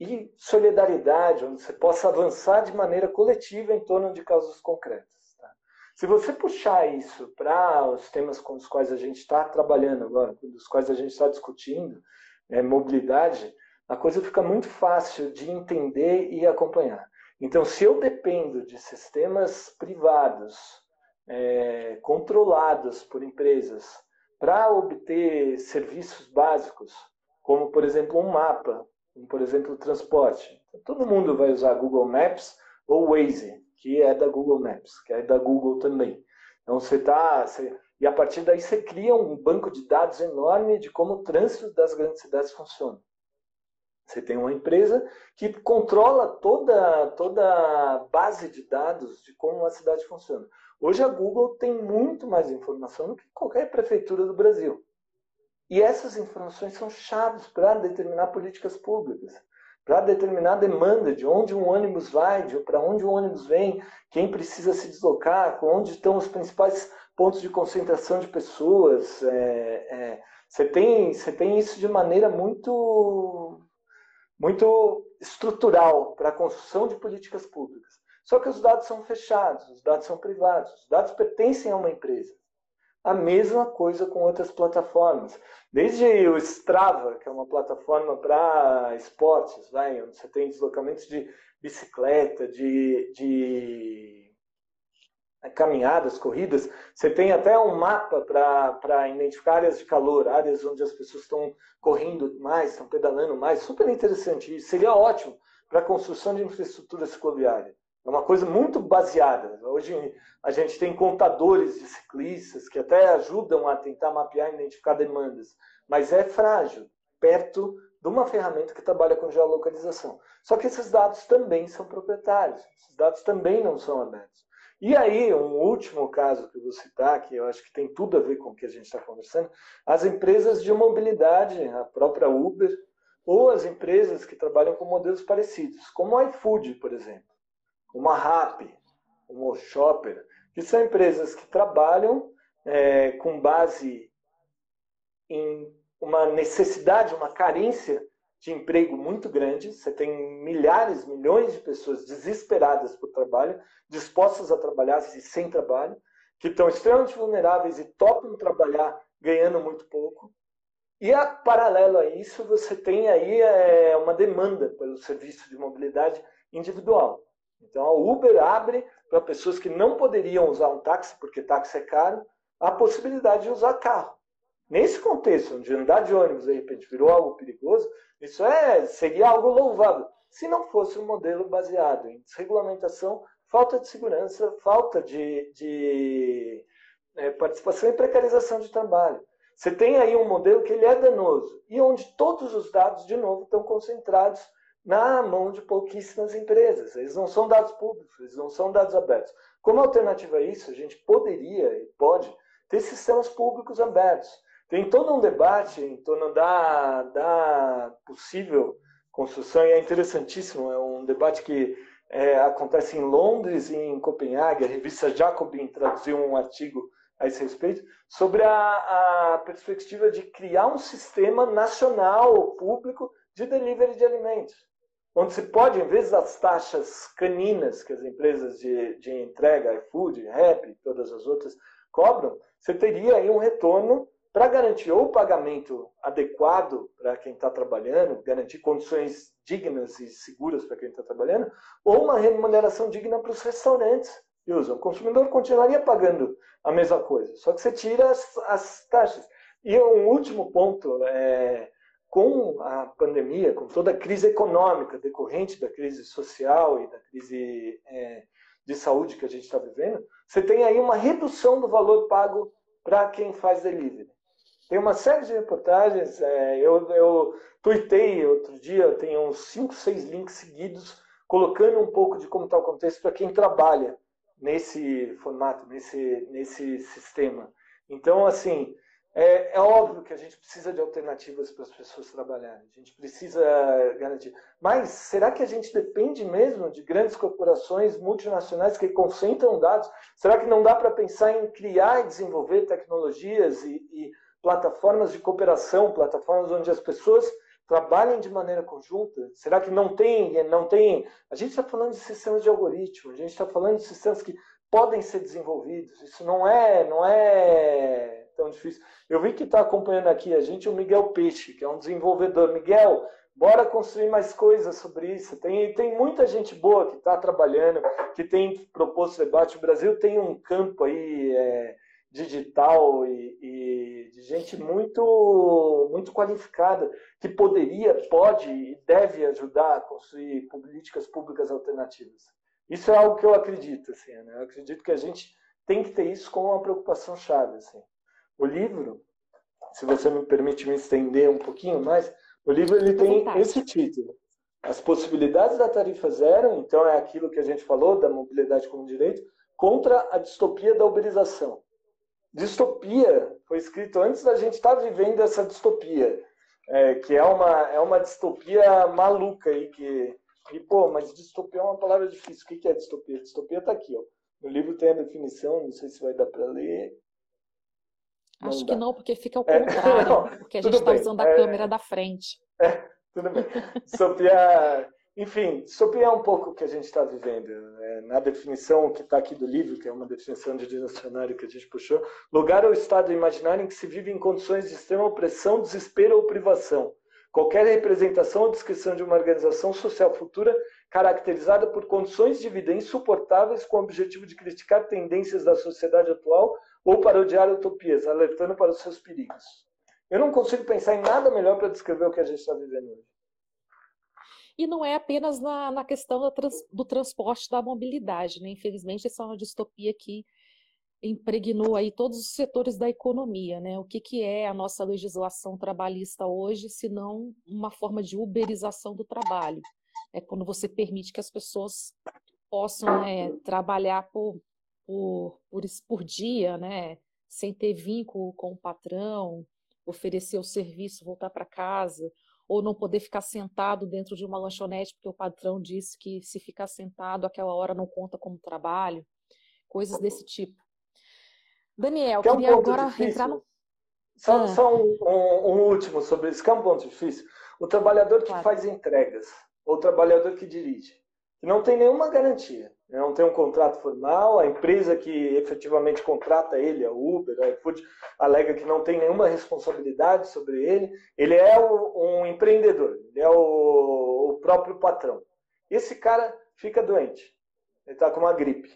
e, solidariedade, onde você possa avançar de maneira coletiva em torno de causas concretas. Tá? Se você puxar isso para os temas com os quais a gente está trabalhando agora, dos quais a gente está discutindo, é, mobilidade, a coisa fica muito fácil de entender e acompanhar. Então, se eu dependo de sistemas privados, é, controlados por empresas, para obter serviços básicos, como, por exemplo, um mapa, como, por exemplo, o transporte. Todo mundo vai usar Google Maps ou Waze, que é da Google Maps, que é da Google também. Então, você está... E a partir daí você cria um banco de dados enorme de como o trânsito das grandes cidades funciona. Você tem uma empresa que controla toda, toda a base de dados de como a cidade funciona. Hoje a Google tem muito mais informação do que qualquer prefeitura do Brasil. E essas informações são chaves para determinar políticas públicas, para determinar a demanda de onde um ônibus vai, de para onde o ônibus vem, quem precisa se deslocar, onde estão os principais pontos de concentração de pessoas. É, é, você, tem, você tem isso de maneira muito, muito estrutural para a construção de políticas públicas. Só que os dados são fechados, os dados são privados, os dados pertencem a uma empresa. A mesma coisa com outras plataformas. Desde o Strava, que é uma plataforma para esportes, vai, onde você tem deslocamentos de bicicleta, de, de caminhadas, corridas, você tem até um mapa para identificar áreas de calor, áreas onde as pessoas estão correndo mais, estão pedalando mais. Super interessante. seria ótimo para a construção de infraestrutura cicloviária. É uma coisa muito baseada. Hoje a gente tem contadores de ciclistas que até ajudam a tentar mapear e identificar demandas, mas é frágil, perto de uma ferramenta que trabalha com geolocalização. Só que esses dados também são proprietários, esses dados também não são abertos. E aí, um último caso que eu vou citar, que eu acho que tem tudo a ver com o que a gente está conversando, as empresas de mobilidade, a própria Uber, ou as empresas que trabalham com modelos parecidos, como o iFood, por exemplo uma RAP, uma Shopper, que são empresas que trabalham é, com base em uma necessidade, uma carência de emprego muito grande. Você tem milhares, milhões de pessoas desesperadas por trabalho, dispostas a trabalhar e sem trabalho, que estão extremamente vulneráveis e topam trabalhar ganhando muito pouco. E a, paralelo a isso, você tem aí é, uma demanda pelo serviço de mobilidade individual. Então a Uber abre para pessoas que não poderiam usar um táxi, porque táxi é caro, a possibilidade de usar carro. Nesse contexto, onde andar de ônibus de repente virou algo perigoso, isso é, seria algo louvável, se não fosse um modelo baseado em desregulamentação, falta de segurança, falta de, de é, participação e precarização de trabalho. você tem aí um modelo que ele é danoso e onde todos os dados, de novo, estão concentrados na mão de pouquíssimas empresas. Eles não são dados públicos, eles não são dados abertos. Como alternativa a isso, a gente poderia e pode ter sistemas públicos abertos. Tem todo um debate em torno da, da possível construção, e é interessantíssimo, é um debate que é, acontece em Londres e em Copenhague. A revista Jacobin traduziu um artigo a esse respeito, sobre a, a perspectiva de criar um sistema nacional público de delivery de alimentos onde se pode, em vez das taxas caninas que as empresas de, de entrega, iFood, Rap, todas as outras cobram, você teria aí um retorno para garantir ou o pagamento adequado para quem está trabalhando, garantir condições dignas e seguras para quem está trabalhando, ou uma remuneração digna para os restaurantes usam. O consumidor continuaria pagando a mesma coisa, só que você tira as, as taxas. E um último ponto, é, com a pandemia, com toda a crise econômica decorrente da crise social e da crise é, de saúde que a gente está vivendo, você tem aí uma redução do valor pago para quem faz delivery. Tem uma série de reportagens, é, eu, eu tuitei outro dia, tem uns 5, 6 links seguidos, colocando um pouco de como está o contexto para quem trabalha nesse formato, nesse, nesse sistema. Então, assim, é, é, óbvio que a gente precisa de alternativas para as pessoas trabalharem, a gente precisa garantir. Mas será que a gente depende mesmo de grandes corporações multinacionais que concentram dados? Será que não dá para pensar em criar e desenvolver tecnologias e, e plataformas de cooperação, plataformas onde as pessoas trabalhem de maneira conjunta? Será que não tem, não tem? A gente está falando de sistemas de algoritmo, a gente está falando de sistemas que podem ser desenvolvidos. Isso não é, não é tão difícil. Eu vi que está acompanhando aqui a gente o Miguel Peixe, que é um desenvolvedor. Miguel, bora construir mais coisas sobre isso. Tem, tem muita gente boa que está trabalhando, que tem proposto debate. O Brasil tem um campo aí é, digital e, e, de gente muito, muito qualificada que poderia, pode e deve ajudar a construir políticas públicas alternativas. Isso é algo que eu acredito. Assim, né? Eu acredito que a gente tem que ter isso como uma preocupação chave. Assim. O livro, se você me permite me estender um pouquinho mais, o livro ele tem esse título. As possibilidades da tarifa zero, então é aquilo que a gente falou da mobilidade como direito, contra a distopia da uberização. Distopia foi escrito antes da gente estar tá vivendo essa distopia, é, que é uma, é uma distopia maluca aí, que, e, pô, mas distopia é uma palavra difícil. O que é distopia? Distopia está aqui, ó. No livro tem a definição, não sei se vai dar para ler. Acho que não, porque fica ao é. contrário, não, porque a gente está usando a é, câmera da frente. É, tudo bem. Distopia, enfim, distopia é um pouco o que a gente está vivendo. Né? Na definição que está aqui do livro, que é uma definição de dicionário que a gente puxou, lugar ou estado imaginário em que se vive em condições de extrema opressão, desespero ou privação. Qualquer representação ou descrição de uma organização social futura caracterizada por condições de vida insuportáveis com o objetivo de criticar tendências da sociedade atual ou parodiar utopias, alertando para os seus perigos. Eu não consigo pensar em nada melhor para descrever o que a gente está vivendo hoje. E não é apenas na, na questão trans, do transporte da mobilidade, né? Infelizmente, essa é uma distopia que impregnou aí todos os setores da economia, né? O que, que é a nossa legislação trabalhista hoje, se não uma forma de uberização do trabalho? É quando você permite que as pessoas possam né, trabalhar por por, por, por dia, né? sem ter vínculo com o patrão, oferecer o serviço, voltar para casa, ou não poder ficar sentado dentro de uma lanchonete porque o patrão disse que se ficar sentado aquela hora não conta como trabalho, coisas desse tipo. Daniel, que queria é um agora difícil. entrar no. Só, ah. só um, um, um, último sobre isso, que é um ponto difícil. O trabalhador que claro. faz entregas, ou o trabalhador que dirige, não tem nenhuma garantia não tem um contrato formal, a empresa que efetivamente contrata ele, a Uber, a iFood, alega que não tem nenhuma responsabilidade sobre ele. Ele é um empreendedor, ele é o, o próprio patrão. Esse cara fica doente, ele está com uma gripe.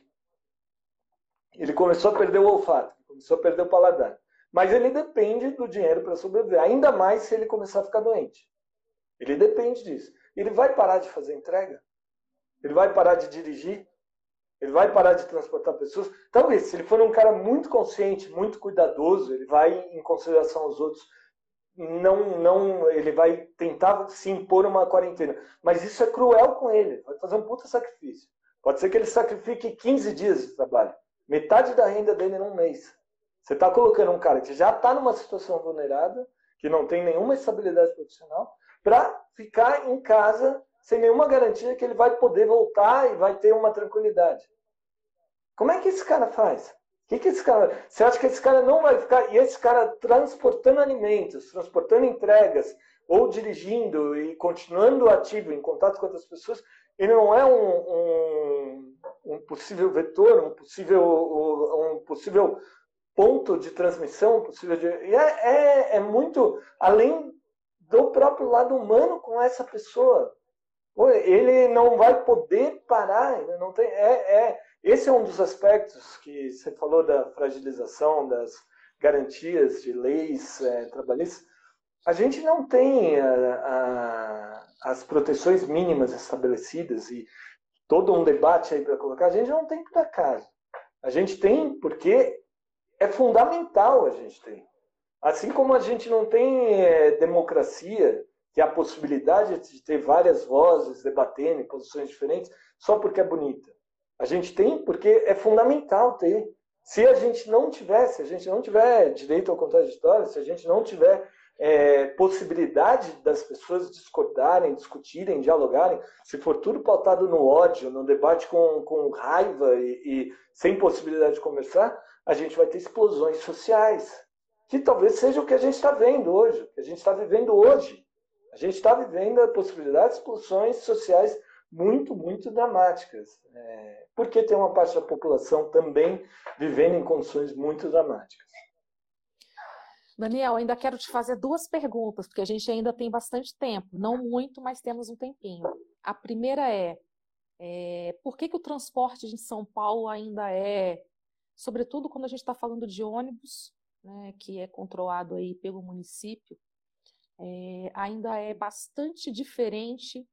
Ele começou a perder o olfato, começou a perder o paladar. Mas ele depende do dinheiro para sobreviver, ainda mais se ele começar a ficar doente. Ele depende disso. Ele vai parar de fazer entrega? Ele vai parar de dirigir? Ele vai parar de transportar pessoas. Talvez, se ele for um cara muito consciente, muito cuidadoso, ele vai em consideração aos outros. Não, não, ele vai tentar se impor uma quarentena. Mas isso é cruel com ele. Vai fazer um puta sacrifício. Pode ser que ele sacrifique 15 dias de trabalho, metade da renda dele num mês. Você está colocando um cara que já está numa situação vulnerável, que não tem nenhuma estabilidade profissional, para ficar em casa sem nenhuma garantia que ele vai poder voltar e vai ter uma tranquilidade. Como é que esse cara faz? Que, que esse cara. Você acha que esse cara não vai ficar. E esse cara transportando alimentos, transportando entregas, ou dirigindo e continuando ativo em contato com outras pessoas, ele não é um, um, um possível vetor, um possível, um possível ponto de transmissão, possível de. É, é, é muito além do próprio lado humano com essa pessoa. Ele não vai poder parar, ele não tem. É, é, esse é um dos aspectos que você falou da fragilização das garantias de leis é, trabalhistas. A gente não tem a, a, as proteções mínimas estabelecidas e todo um debate aí para colocar. A gente não tem por acaso. A gente tem porque é fundamental a gente ter. Assim como a gente não tem é, democracia, que a possibilidade de ter várias vozes debatendo em posições diferentes, só porque é bonita. A gente tem porque é fundamental ter. Se a gente não tiver, se a gente não tiver direito ao contraditório, se a gente não tiver é, possibilidade das pessoas discordarem, discutirem, dialogarem, se for tudo pautado no ódio, no debate com, com raiva e, e sem possibilidade de conversar, a gente vai ter explosões sociais, que talvez seja o que a gente está vendo hoje, o que a gente está vivendo hoje. A gente está vivendo a possibilidade de explosões sociais muito, muito dramáticas, é, porque tem uma parte da população também vivendo em condições muito dramáticas. Daniel, ainda quero te fazer duas perguntas, porque a gente ainda tem bastante tempo, não muito, mas temos um tempinho. A primeira é, é por que, que o transporte em São Paulo ainda é sobretudo quando a gente está falando de ônibus, né, que é controlado aí pelo município, é, ainda é bastante diferente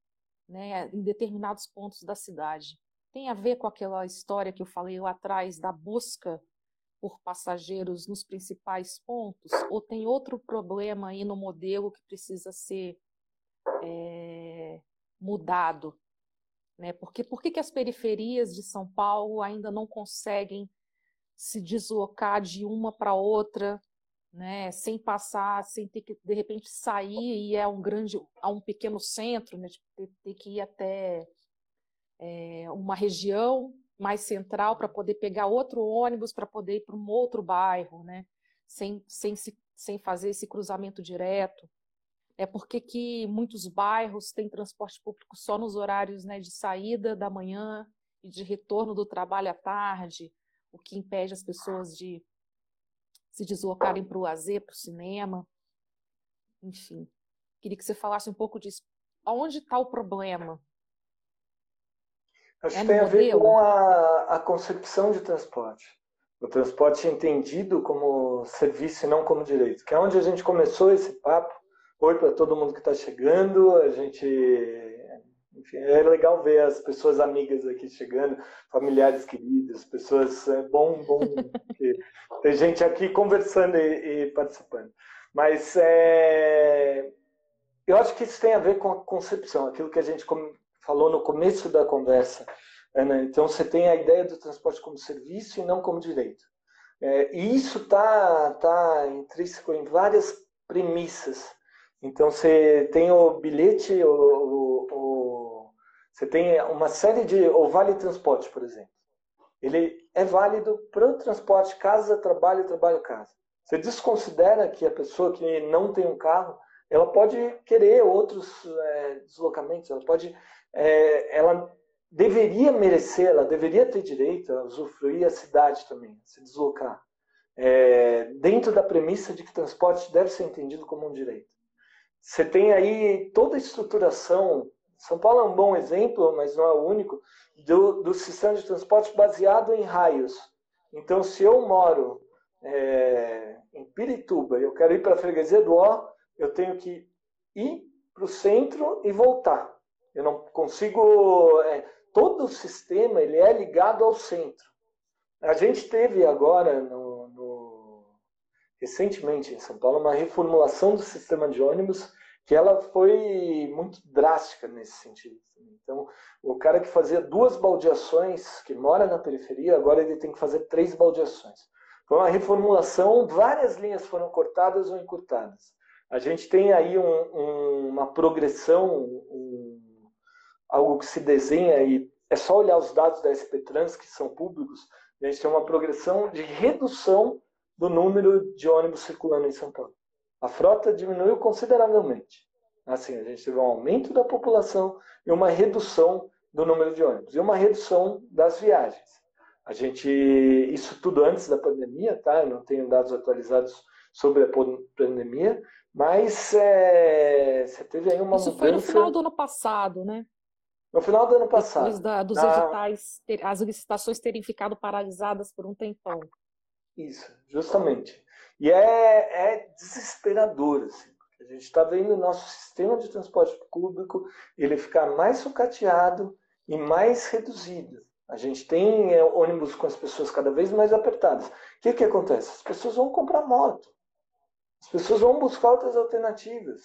né, em determinados pontos da cidade. Tem a ver com aquela história que eu falei lá atrás da busca por passageiros nos principais pontos? Ou tem outro problema aí no modelo que precisa ser é, mudado? Né? Porque por que, que as periferias de São Paulo ainda não conseguem se deslocar de uma para outra, né, sem passar, sem ter que de repente sair e é um grande, a um pequeno centro, né, tipo, ter, ter, que ir até é, uma região mais central para poder pegar outro ônibus para poder ir para um outro bairro, né, sem, sem, se, sem fazer esse cruzamento direto. É porque que muitos bairros têm transporte público só nos horários né, de saída da manhã e de retorno do trabalho à tarde, o que impede as pessoas de se deslocarem para o lazer, para o cinema. Enfim, queria que você falasse um pouco disso. Onde está o problema? Acho é que tem a ver com a, a concepção de transporte. O transporte entendido como serviço e não como direito, que é onde a gente começou esse papo. Oi para todo mundo que está chegando. A gente enfim, é legal ver as pessoas amigas aqui chegando, familiares queridos, pessoas. É bom, bom ter gente aqui conversando e, e participando. Mas é, eu acho que isso tem a ver com a concepção, aquilo que a gente falou no começo da conversa. Ana. Então, você tem a ideia do transporte como serviço e não como direito. É, e isso está tá intrínseco em várias premissas. Então, você tem o bilhete, o, o você tem uma série de. O Vale Transporte, por exemplo. Ele é válido para o transporte casa, trabalho, trabalho, casa. Você desconsidera que a pessoa que não tem um carro, ela pode querer outros é, deslocamentos, ela pode. É, ela deveria merecer, ela deveria ter direito a usufruir a cidade também, se deslocar. É, dentro da premissa de que transporte deve ser entendido como um direito. Você tem aí toda a estruturação são Paulo é um bom exemplo, mas não é o único, do, do sistema de transporte baseado em raios. Então, se eu moro é, em Pirituba e eu quero ir para a freguesia do Ó, eu tenho que ir para o centro e voltar. Eu não consigo é, todo o sistema ele é ligado ao centro. A gente teve agora, no, no, recentemente em São Paulo, uma reformulação do sistema de ônibus que ela foi muito drástica nesse sentido. Então, o cara que fazia duas baldeações, que mora na periferia, agora ele tem que fazer três baldeações. Foi uma reformulação, várias linhas foram cortadas ou encurtadas. A gente tem aí um, um, uma progressão, um, algo que se desenha e é só olhar os dados da SP Trans, que são públicos, a gente tem uma progressão de redução do número de ônibus circulando em São Paulo. A frota diminuiu consideravelmente. Assim, a gente teve um aumento da população e uma redução do número de ônibus e uma redução das viagens. A gente, isso tudo antes da pandemia, tá? Eu não tenho dados atualizados sobre a pandemia, mas é, você teve aí uma isso mudança. Isso foi no final do ano passado, né? No final do ano passado. Depois da, dos na... editais, ter, as licitações terem ficado paralisadas por um tempão. Isso, justamente. E é, é desesperador, assim. A gente está vendo o nosso sistema de transporte público ele ficar mais sucateado e mais reduzido. A gente tem é, ônibus com as pessoas cada vez mais apertadas. O que, que acontece? As pessoas vão comprar moto. As pessoas vão buscar outras alternativas.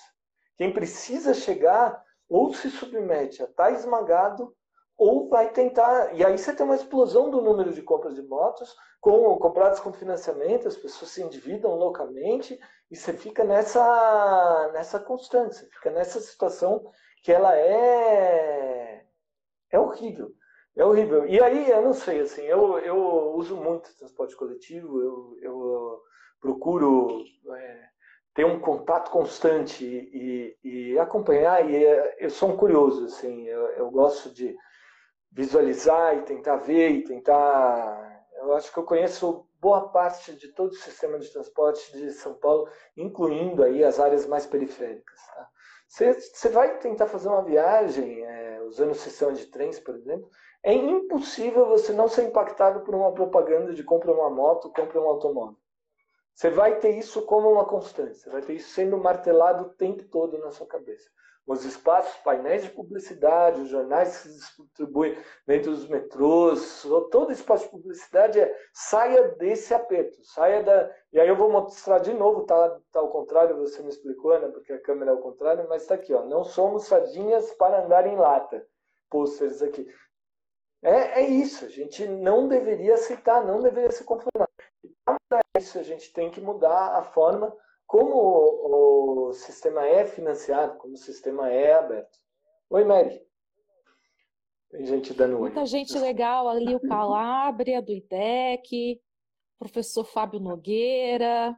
Quem precisa chegar ou se submete a estar tá esmagado ou vai tentar. E aí você tem uma explosão do número de compras de motos, com, compradas com financiamento, as pessoas se endividam loucamente e você fica nessa, nessa constância, fica nessa situação que ela é, é horrível. É horrível. E aí, eu não sei, assim, eu, eu uso muito transporte coletivo, eu, eu procuro é, ter um contato constante e, e, acompanhar. E é, eu sou um curioso, assim, eu, eu, gosto de visualizar e tentar ver e tentar. Eu acho que eu conheço boa parte de todo o sistema de transporte de São Paulo, incluindo aí as áreas mais periféricas. Tá? Você, você vai tentar fazer uma viagem é, usando o sistema de trens, por exemplo, é impossível você não ser impactado por uma propaganda de compra uma moto, compra um automóvel. Você vai ter isso como uma você vai ter isso sendo martelado o tempo todo na sua cabeça. Os espaços, painéis de publicidade, os jornais que se distribuem dentro dos metrôs, todo espaço de publicidade é saia desse aperto, saia da. E aí eu vou mostrar de novo, tá, tá ao contrário, você me explicou, né? Porque a câmera é ao contrário, mas está aqui, ó. Não somos sardinhas para andar em lata. Pôsteres aqui. É, é isso, a gente não deveria aceitar, não deveria se conformar isso, a gente tem que mudar a forma como o, sistema é financiado, como o sistema é aberto. Oi, Mary. Tem gente dando oi. Muita gente legal ali, o Calabria, do IDEC, professor Fábio Nogueira.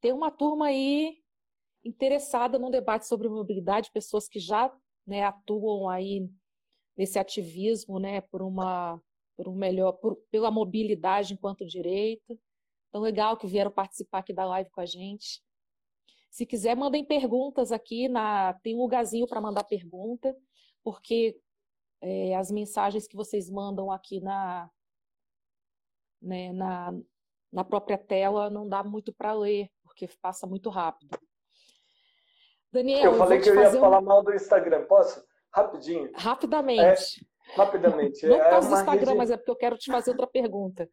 Tem uma turma aí interessada num debate sobre mobilidade, pessoas que já né, atuam aí nesse ativismo né, por uma por um melhor por, pela mobilidade enquanto direito. Tão legal que vieram participar aqui da live com a gente. Se quiser, mandem perguntas aqui. Na... Tem um lugarzinho para mandar pergunta, porque é, as mensagens que vocês mandam aqui na, né, na, na própria tela não dá muito para ler, porque passa muito rápido. Daniel, eu falei eu que eu ia um... falar mal do Instagram. Posso? Rapidinho. Rapidamente. É, rapidamente. Não é por causa do Instagram, rede... mas é porque eu quero te fazer outra pergunta.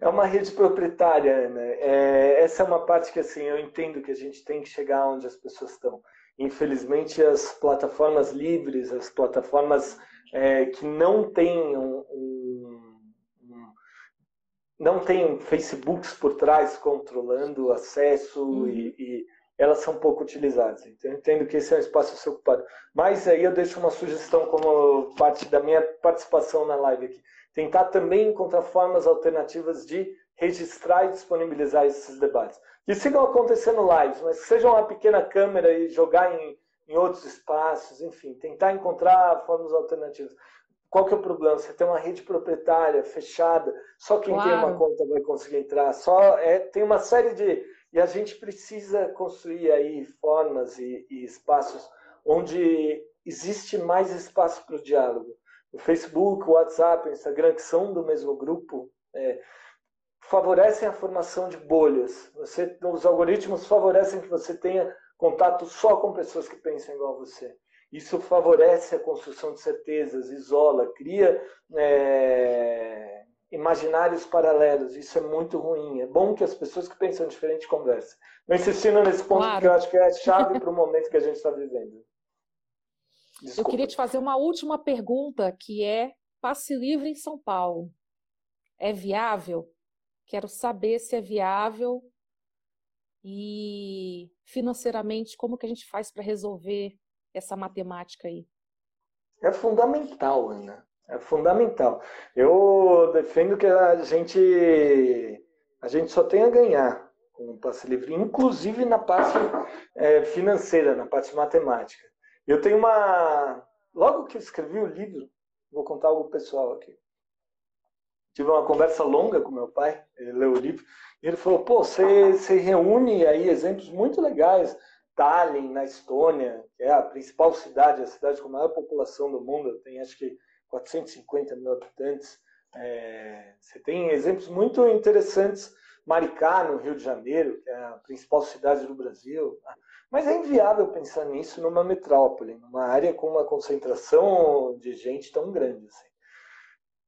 É uma rede proprietária, né? É, essa é uma parte que assim eu entendo que a gente tem que chegar onde as pessoas estão. Infelizmente, as plataformas livres, as plataformas é, que não têm um, um, um, não têm Facebooks por trás controlando o acesso uhum. e, e, elas são pouco utilizadas. Então, eu entendo que esse é um espaço a ser ocupado. Mas aí eu deixo uma sugestão como parte da minha participação na live aqui tentar também encontrar formas alternativas de registrar e disponibilizar esses debates. Que sigam acontecendo lives, mas que seja uma pequena câmera e jogar em, em outros espaços, enfim, tentar encontrar formas alternativas. Qual que é o problema? Você tem uma rede proprietária fechada, só quem claro. tem uma conta vai conseguir entrar. Só é, tem uma série de e a gente precisa construir aí formas e, e espaços onde existe mais espaço para o diálogo o Facebook, o WhatsApp, o Instagram, que são do mesmo grupo, é, favorecem a formação de bolhas. Você, os algoritmos favorecem que você tenha contato só com pessoas que pensam igual a você. Isso favorece a construção de certezas, isola, cria é, imaginários paralelos. Isso é muito ruim. É bom que as pessoas que pensam diferente conversem. Não insistindo nesse ponto, claro. que eu acho que é a chave para o momento que a gente está vivendo. Desculpa. Eu queria te fazer uma última pergunta, que é passe livre em São Paulo. É viável? Quero saber se é viável e financeiramente como que a gente faz para resolver essa matemática aí. É fundamental, Ana. É fundamental. Eu defendo que a gente a gente só tem a ganhar com o passe livre, inclusive na parte é, financeira, na parte matemática. Eu tenho uma. Logo que eu escrevi o livro, vou contar algo pessoal aqui. Tive uma conversa longa com meu pai, ele leu o livro, e ele falou: pô, você, você reúne aí exemplos muito legais. Tallinn, na Estônia, que é a principal cidade, a cidade com a maior população do mundo, tem acho que 450 mil habitantes. É, você tem exemplos muito interessantes. Maricá, no Rio de Janeiro, que é a principal cidade do Brasil. Mas é inviável pensar nisso numa metrópole, numa área com uma concentração de gente tão grande. Assim.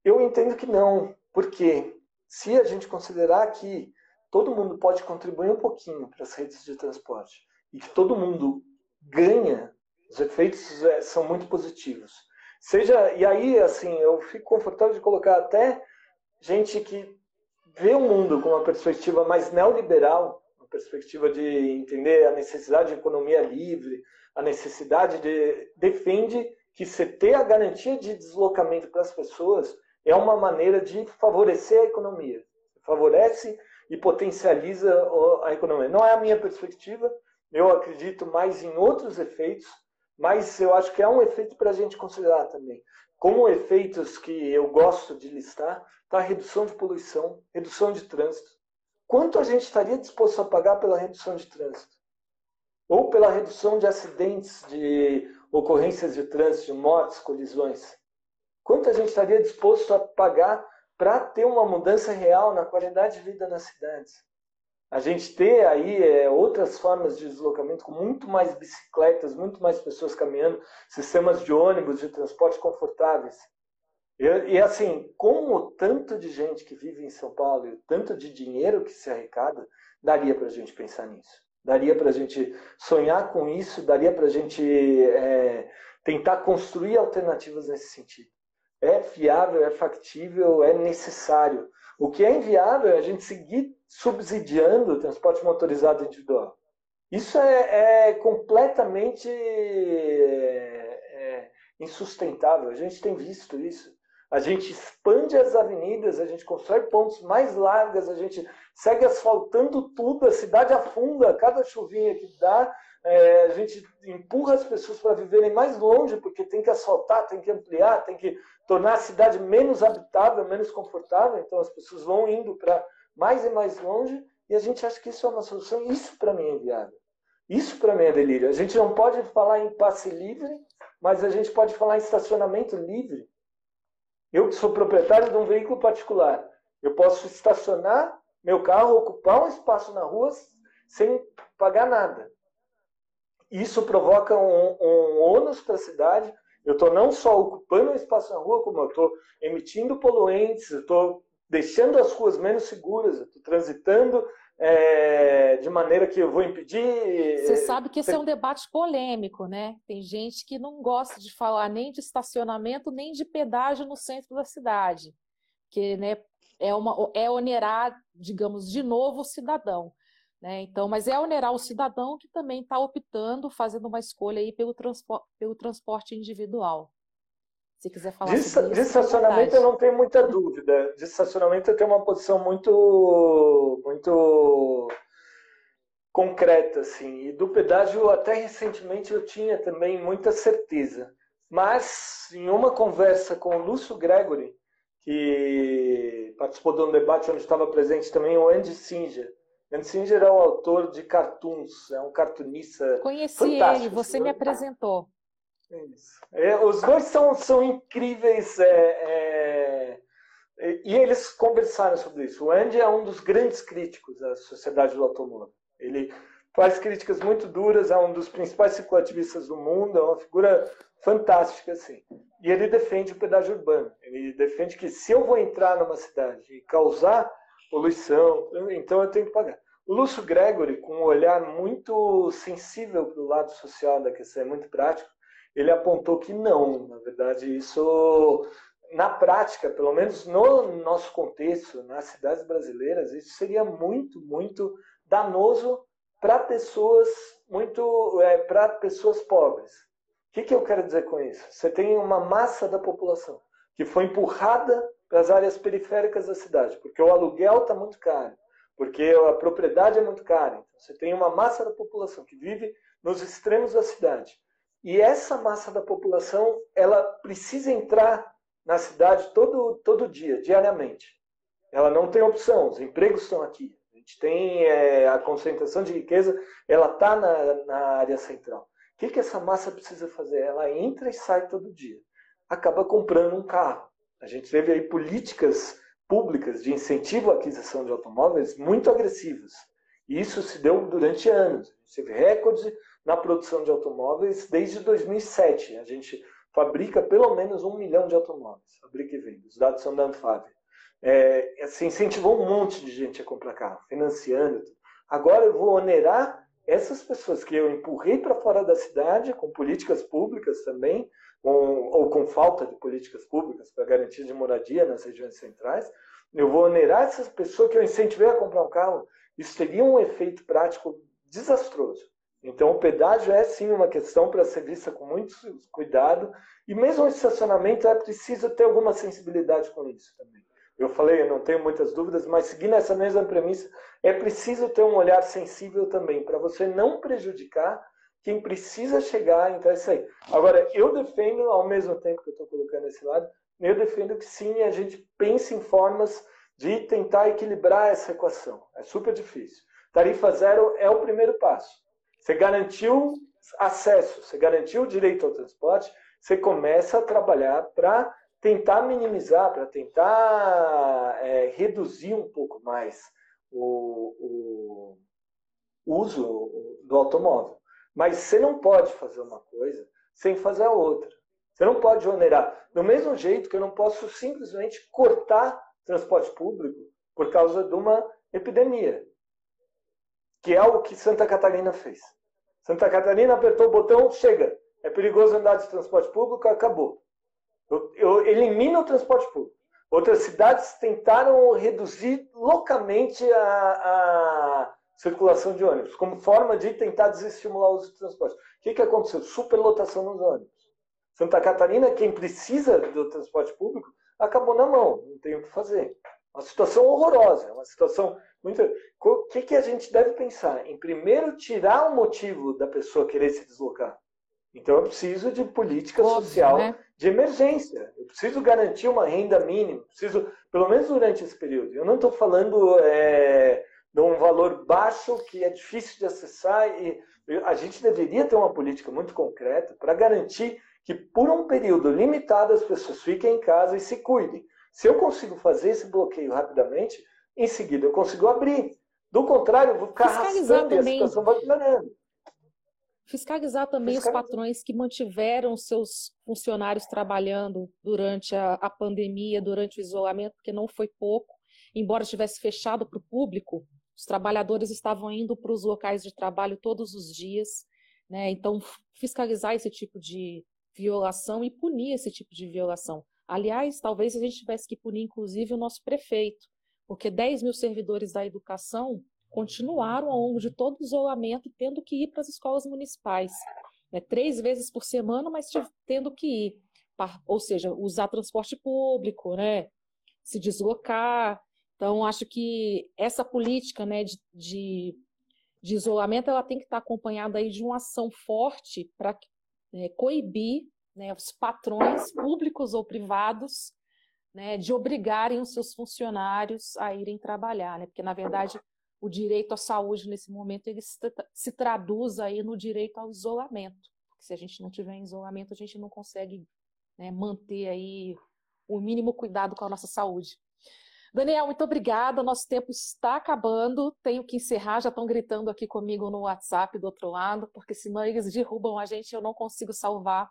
Eu entendo que não, porque se a gente considerar que todo mundo pode contribuir um pouquinho para as redes de transporte e que todo mundo ganha, os efeitos é, são muito positivos. Seja e aí assim eu fico confortável de colocar até gente que vê o mundo com uma perspectiva mais neoliberal perspectiva de entender a necessidade de economia livre, a necessidade de defende que você ter a garantia de deslocamento para as pessoas é uma maneira de favorecer a economia. Favorece e potencializa a economia. Não é a minha perspectiva, eu acredito mais em outros efeitos, mas eu acho que é um efeito para a gente considerar também. Como efeitos que eu gosto de listar, a redução de poluição, redução de trânsito, quanto a gente estaria disposto a pagar pela redução de trânsito? Ou pela redução de acidentes, de ocorrências de trânsito, de mortes, colisões? Quanto a gente estaria disposto a pagar para ter uma mudança real na qualidade de vida nas cidades? A gente ter aí é, outras formas de deslocamento, com muito mais bicicletas, muito mais pessoas caminhando, sistemas de ônibus, de transporte confortáveis. E, e, assim, com o tanto de gente que vive em São Paulo e o tanto de dinheiro que se arrecada, daria para a gente pensar nisso. Daria para a gente sonhar com isso, daria para a gente é, tentar construir alternativas nesse sentido. É fiável, é factível, é necessário. O que é inviável é a gente seguir subsidiando o transporte motorizado individual. Isso é, é completamente é, é insustentável. A gente tem visto isso. A gente expande as avenidas, a gente constrói pontos mais largas, a gente segue asfaltando tudo, a cidade afunda, cada chuvinha que dá, é, a gente empurra as pessoas para viverem mais longe, porque tem que asfaltar, tem que ampliar, tem que tornar a cidade menos habitável, menos confortável. Então as pessoas vão indo para mais e mais longe e a gente acha que isso é uma solução. Isso para mim é viável. Isso para mim é delírio. A gente não pode falar em passe livre, mas a gente pode falar em estacionamento livre. Eu sou proprietário de um veículo particular, eu posso estacionar meu carro, ocupar um espaço na rua sem pagar nada. Isso provoca um, um ônus para a cidade. Eu estou não só ocupando um espaço na rua, como eu estou emitindo poluentes, eu estou deixando as ruas menos seguras, eu estou transitando é, de maneira que eu vou impedir. Você sabe que esse é um debate polêmico, né? Tem gente que não gosta de falar nem de estacionamento, nem de pedágio no centro da cidade, que né, é, uma, é onerar, digamos, de novo o cidadão. Né? Então, mas é onerar o cidadão que também está optando, fazendo uma escolha aí pelo, transpor, pelo transporte individual. Se quiser falar de, sobre de estacionamento eu não tenho muita dúvida. De estacionamento eu tenho uma posição muito muito concreta assim. E do pedágio até recentemente eu tinha também muita certeza. Mas em uma conversa com o Lúcio Gregory, que participou de um debate onde estava presente também o Andy Singer. Andy Singer é o autor de cartoons, é um cartunista Conheci ele, você me apresentou. É, os dois são, são incríveis é, é, e eles conversaram sobre isso. O Andy é um dos grandes críticos da sociedade do automóvel. Ele faz críticas muito duras a um dos principais circulativistas do mundo, é uma figura fantástica, assim. E ele defende o pedágio urbano. Ele defende que se eu vou entrar numa cidade e causar poluição, então eu tenho que pagar. O Lúcio Gregory, com um olhar muito sensível para o lado social da questão, é muito prático, ele apontou que não, na verdade, isso, na prática, pelo menos no nosso contexto, nas cidades brasileiras, isso seria muito, muito danoso para pessoas muito, é, para pessoas pobres. O que, que eu quero dizer com isso? Você tem uma massa da população que foi empurrada para as áreas periféricas da cidade, porque o aluguel está muito caro porque a propriedade é muito cara. Então, você tem uma massa da população que vive nos extremos da cidade. E essa massa da população, ela precisa entrar na cidade todo, todo dia, diariamente. Ela não tem opção, os empregos estão aqui. A gente tem é, a concentração de riqueza, ela está na, na área central. O que, que essa massa precisa fazer? Ela entra e sai todo dia. Acaba comprando um carro. A gente teve aí políticas públicas de incentivo à aquisição de automóveis muito agressivas. Isso se deu durante anos. A gente teve recordes na produção de automóveis desde 2007. A gente fabrica pelo menos um milhão de automóveis, fabrica e vende. Os dados são da Anfávia. É, se incentivou um monte de gente a comprar carro, financiando. Agora eu vou onerar essas pessoas que eu empurrei para fora da cidade, com políticas públicas também, com, ou com falta de políticas públicas para garantia de moradia nas regiões centrais, eu vou onerar essas pessoas que eu incentivei a comprar um carro. Isso teria um efeito prático desastroso. Então, o pedágio é sim uma questão para ser vista com muito cuidado, e mesmo o estacionamento é preciso ter alguma sensibilidade com isso também. Eu falei, não tenho muitas dúvidas, mas seguindo essa mesma premissa, é preciso ter um olhar sensível também, para você não prejudicar quem precisa chegar, então é isso aí. Agora, eu defendo, ao mesmo tempo que eu estou colocando esse lado, eu defendo que sim, a gente pense em formas de tentar equilibrar essa equação. É super difícil. Tarifa zero é o primeiro passo. Você garantiu acesso, você garantiu o direito ao transporte, você começa a trabalhar para tentar minimizar, para tentar é, reduzir um pouco mais o, o uso do automóvel. Mas você não pode fazer uma coisa sem fazer a outra. Você não pode onerar. Do mesmo jeito que eu não posso simplesmente cortar transporte público por causa de uma epidemia, que é algo que Santa Catarina fez. Santa Catarina apertou o botão, chega, é perigoso andar de transporte público, acabou. Eu, eu elimino o transporte público. Outras cidades tentaram reduzir loucamente a, a circulação de ônibus, como forma de tentar desestimular o uso de transporte. O que, que aconteceu? Superlotação nos ônibus. Santa Catarina, quem precisa do transporte público, acabou na mão, não tem o que fazer. Uma situação horrorosa, uma situação muito. O que, que a gente deve pensar? Em primeiro, tirar o motivo da pessoa querer se deslocar. Então, eu preciso de política Óbvio, social né? de emergência. Eu preciso garantir uma renda mínima. Preciso, pelo menos durante esse período. Eu não estou falando é, de um valor baixo que é difícil de acessar. E a gente deveria ter uma política muito concreta para garantir que por um período limitado as pessoas fiquem em casa e se cuidem. Se eu consigo fazer esse bloqueio rapidamente, em seguida eu consigo abrir. Do contrário, eu vou ficar Fiscalizar arrastando também. e a situação vai piorando. Fiscalizar também Fiscalizar. os patrões que mantiveram seus funcionários trabalhando durante a, a pandemia, durante o isolamento, porque não foi pouco. Embora estivesse fechado para o público, os trabalhadores estavam indo para os locais de trabalho todos os dias. Né? Então, fiscalizar esse tipo de, violação e punir esse tipo de violação. Aliás, talvez a gente tivesse que punir, inclusive, o nosso prefeito, porque 10 mil servidores da educação continuaram ao longo de todo o isolamento tendo que ir para as escolas municipais. Né? Três vezes por semana, mas tendo que ir. Ou seja, usar transporte público, né? se deslocar. Então, acho que essa política né, de, de, de isolamento ela tem que estar acompanhada aí de uma ação forte para é, coibir né, os patrões públicos ou privados né, de obrigarem os seus funcionários a irem trabalhar, né, porque na verdade o direito à saúde nesse momento ele se, se traduz aí no direito ao isolamento, porque se a gente não tiver isolamento a gente não consegue né, manter aí o mínimo cuidado com a nossa saúde. Daniel, muito obrigada. Nosso tempo está acabando. Tenho que encerrar. Já estão gritando aqui comigo no WhatsApp do outro lado, porque senão eles derrubam a gente e eu não consigo salvar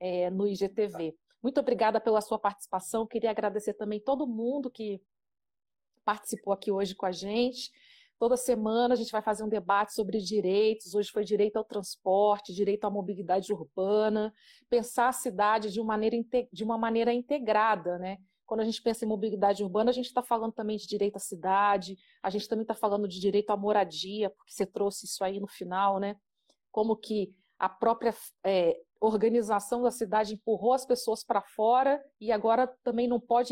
é, no IGTV. Muito obrigada pela sua participação. Queria agradecer também todo mundo que participou aqui hoje com a gente. Toda semana a gente vai fazer um debate sobre direitos. Hoje foi direito ao transporte, direito à mobilidade urbana, pensar a cidade de uma maneira, de uma maneira integrada, né? Quando a gente pensa em mobilidade urbana, a gente está falando também de direito à cidade, a gente também está falando de direito à moradia, porque você trouxe isso aí no final, né? Como que a própria é, organização da cidade empurrou as pessoas para fora e agora também não pode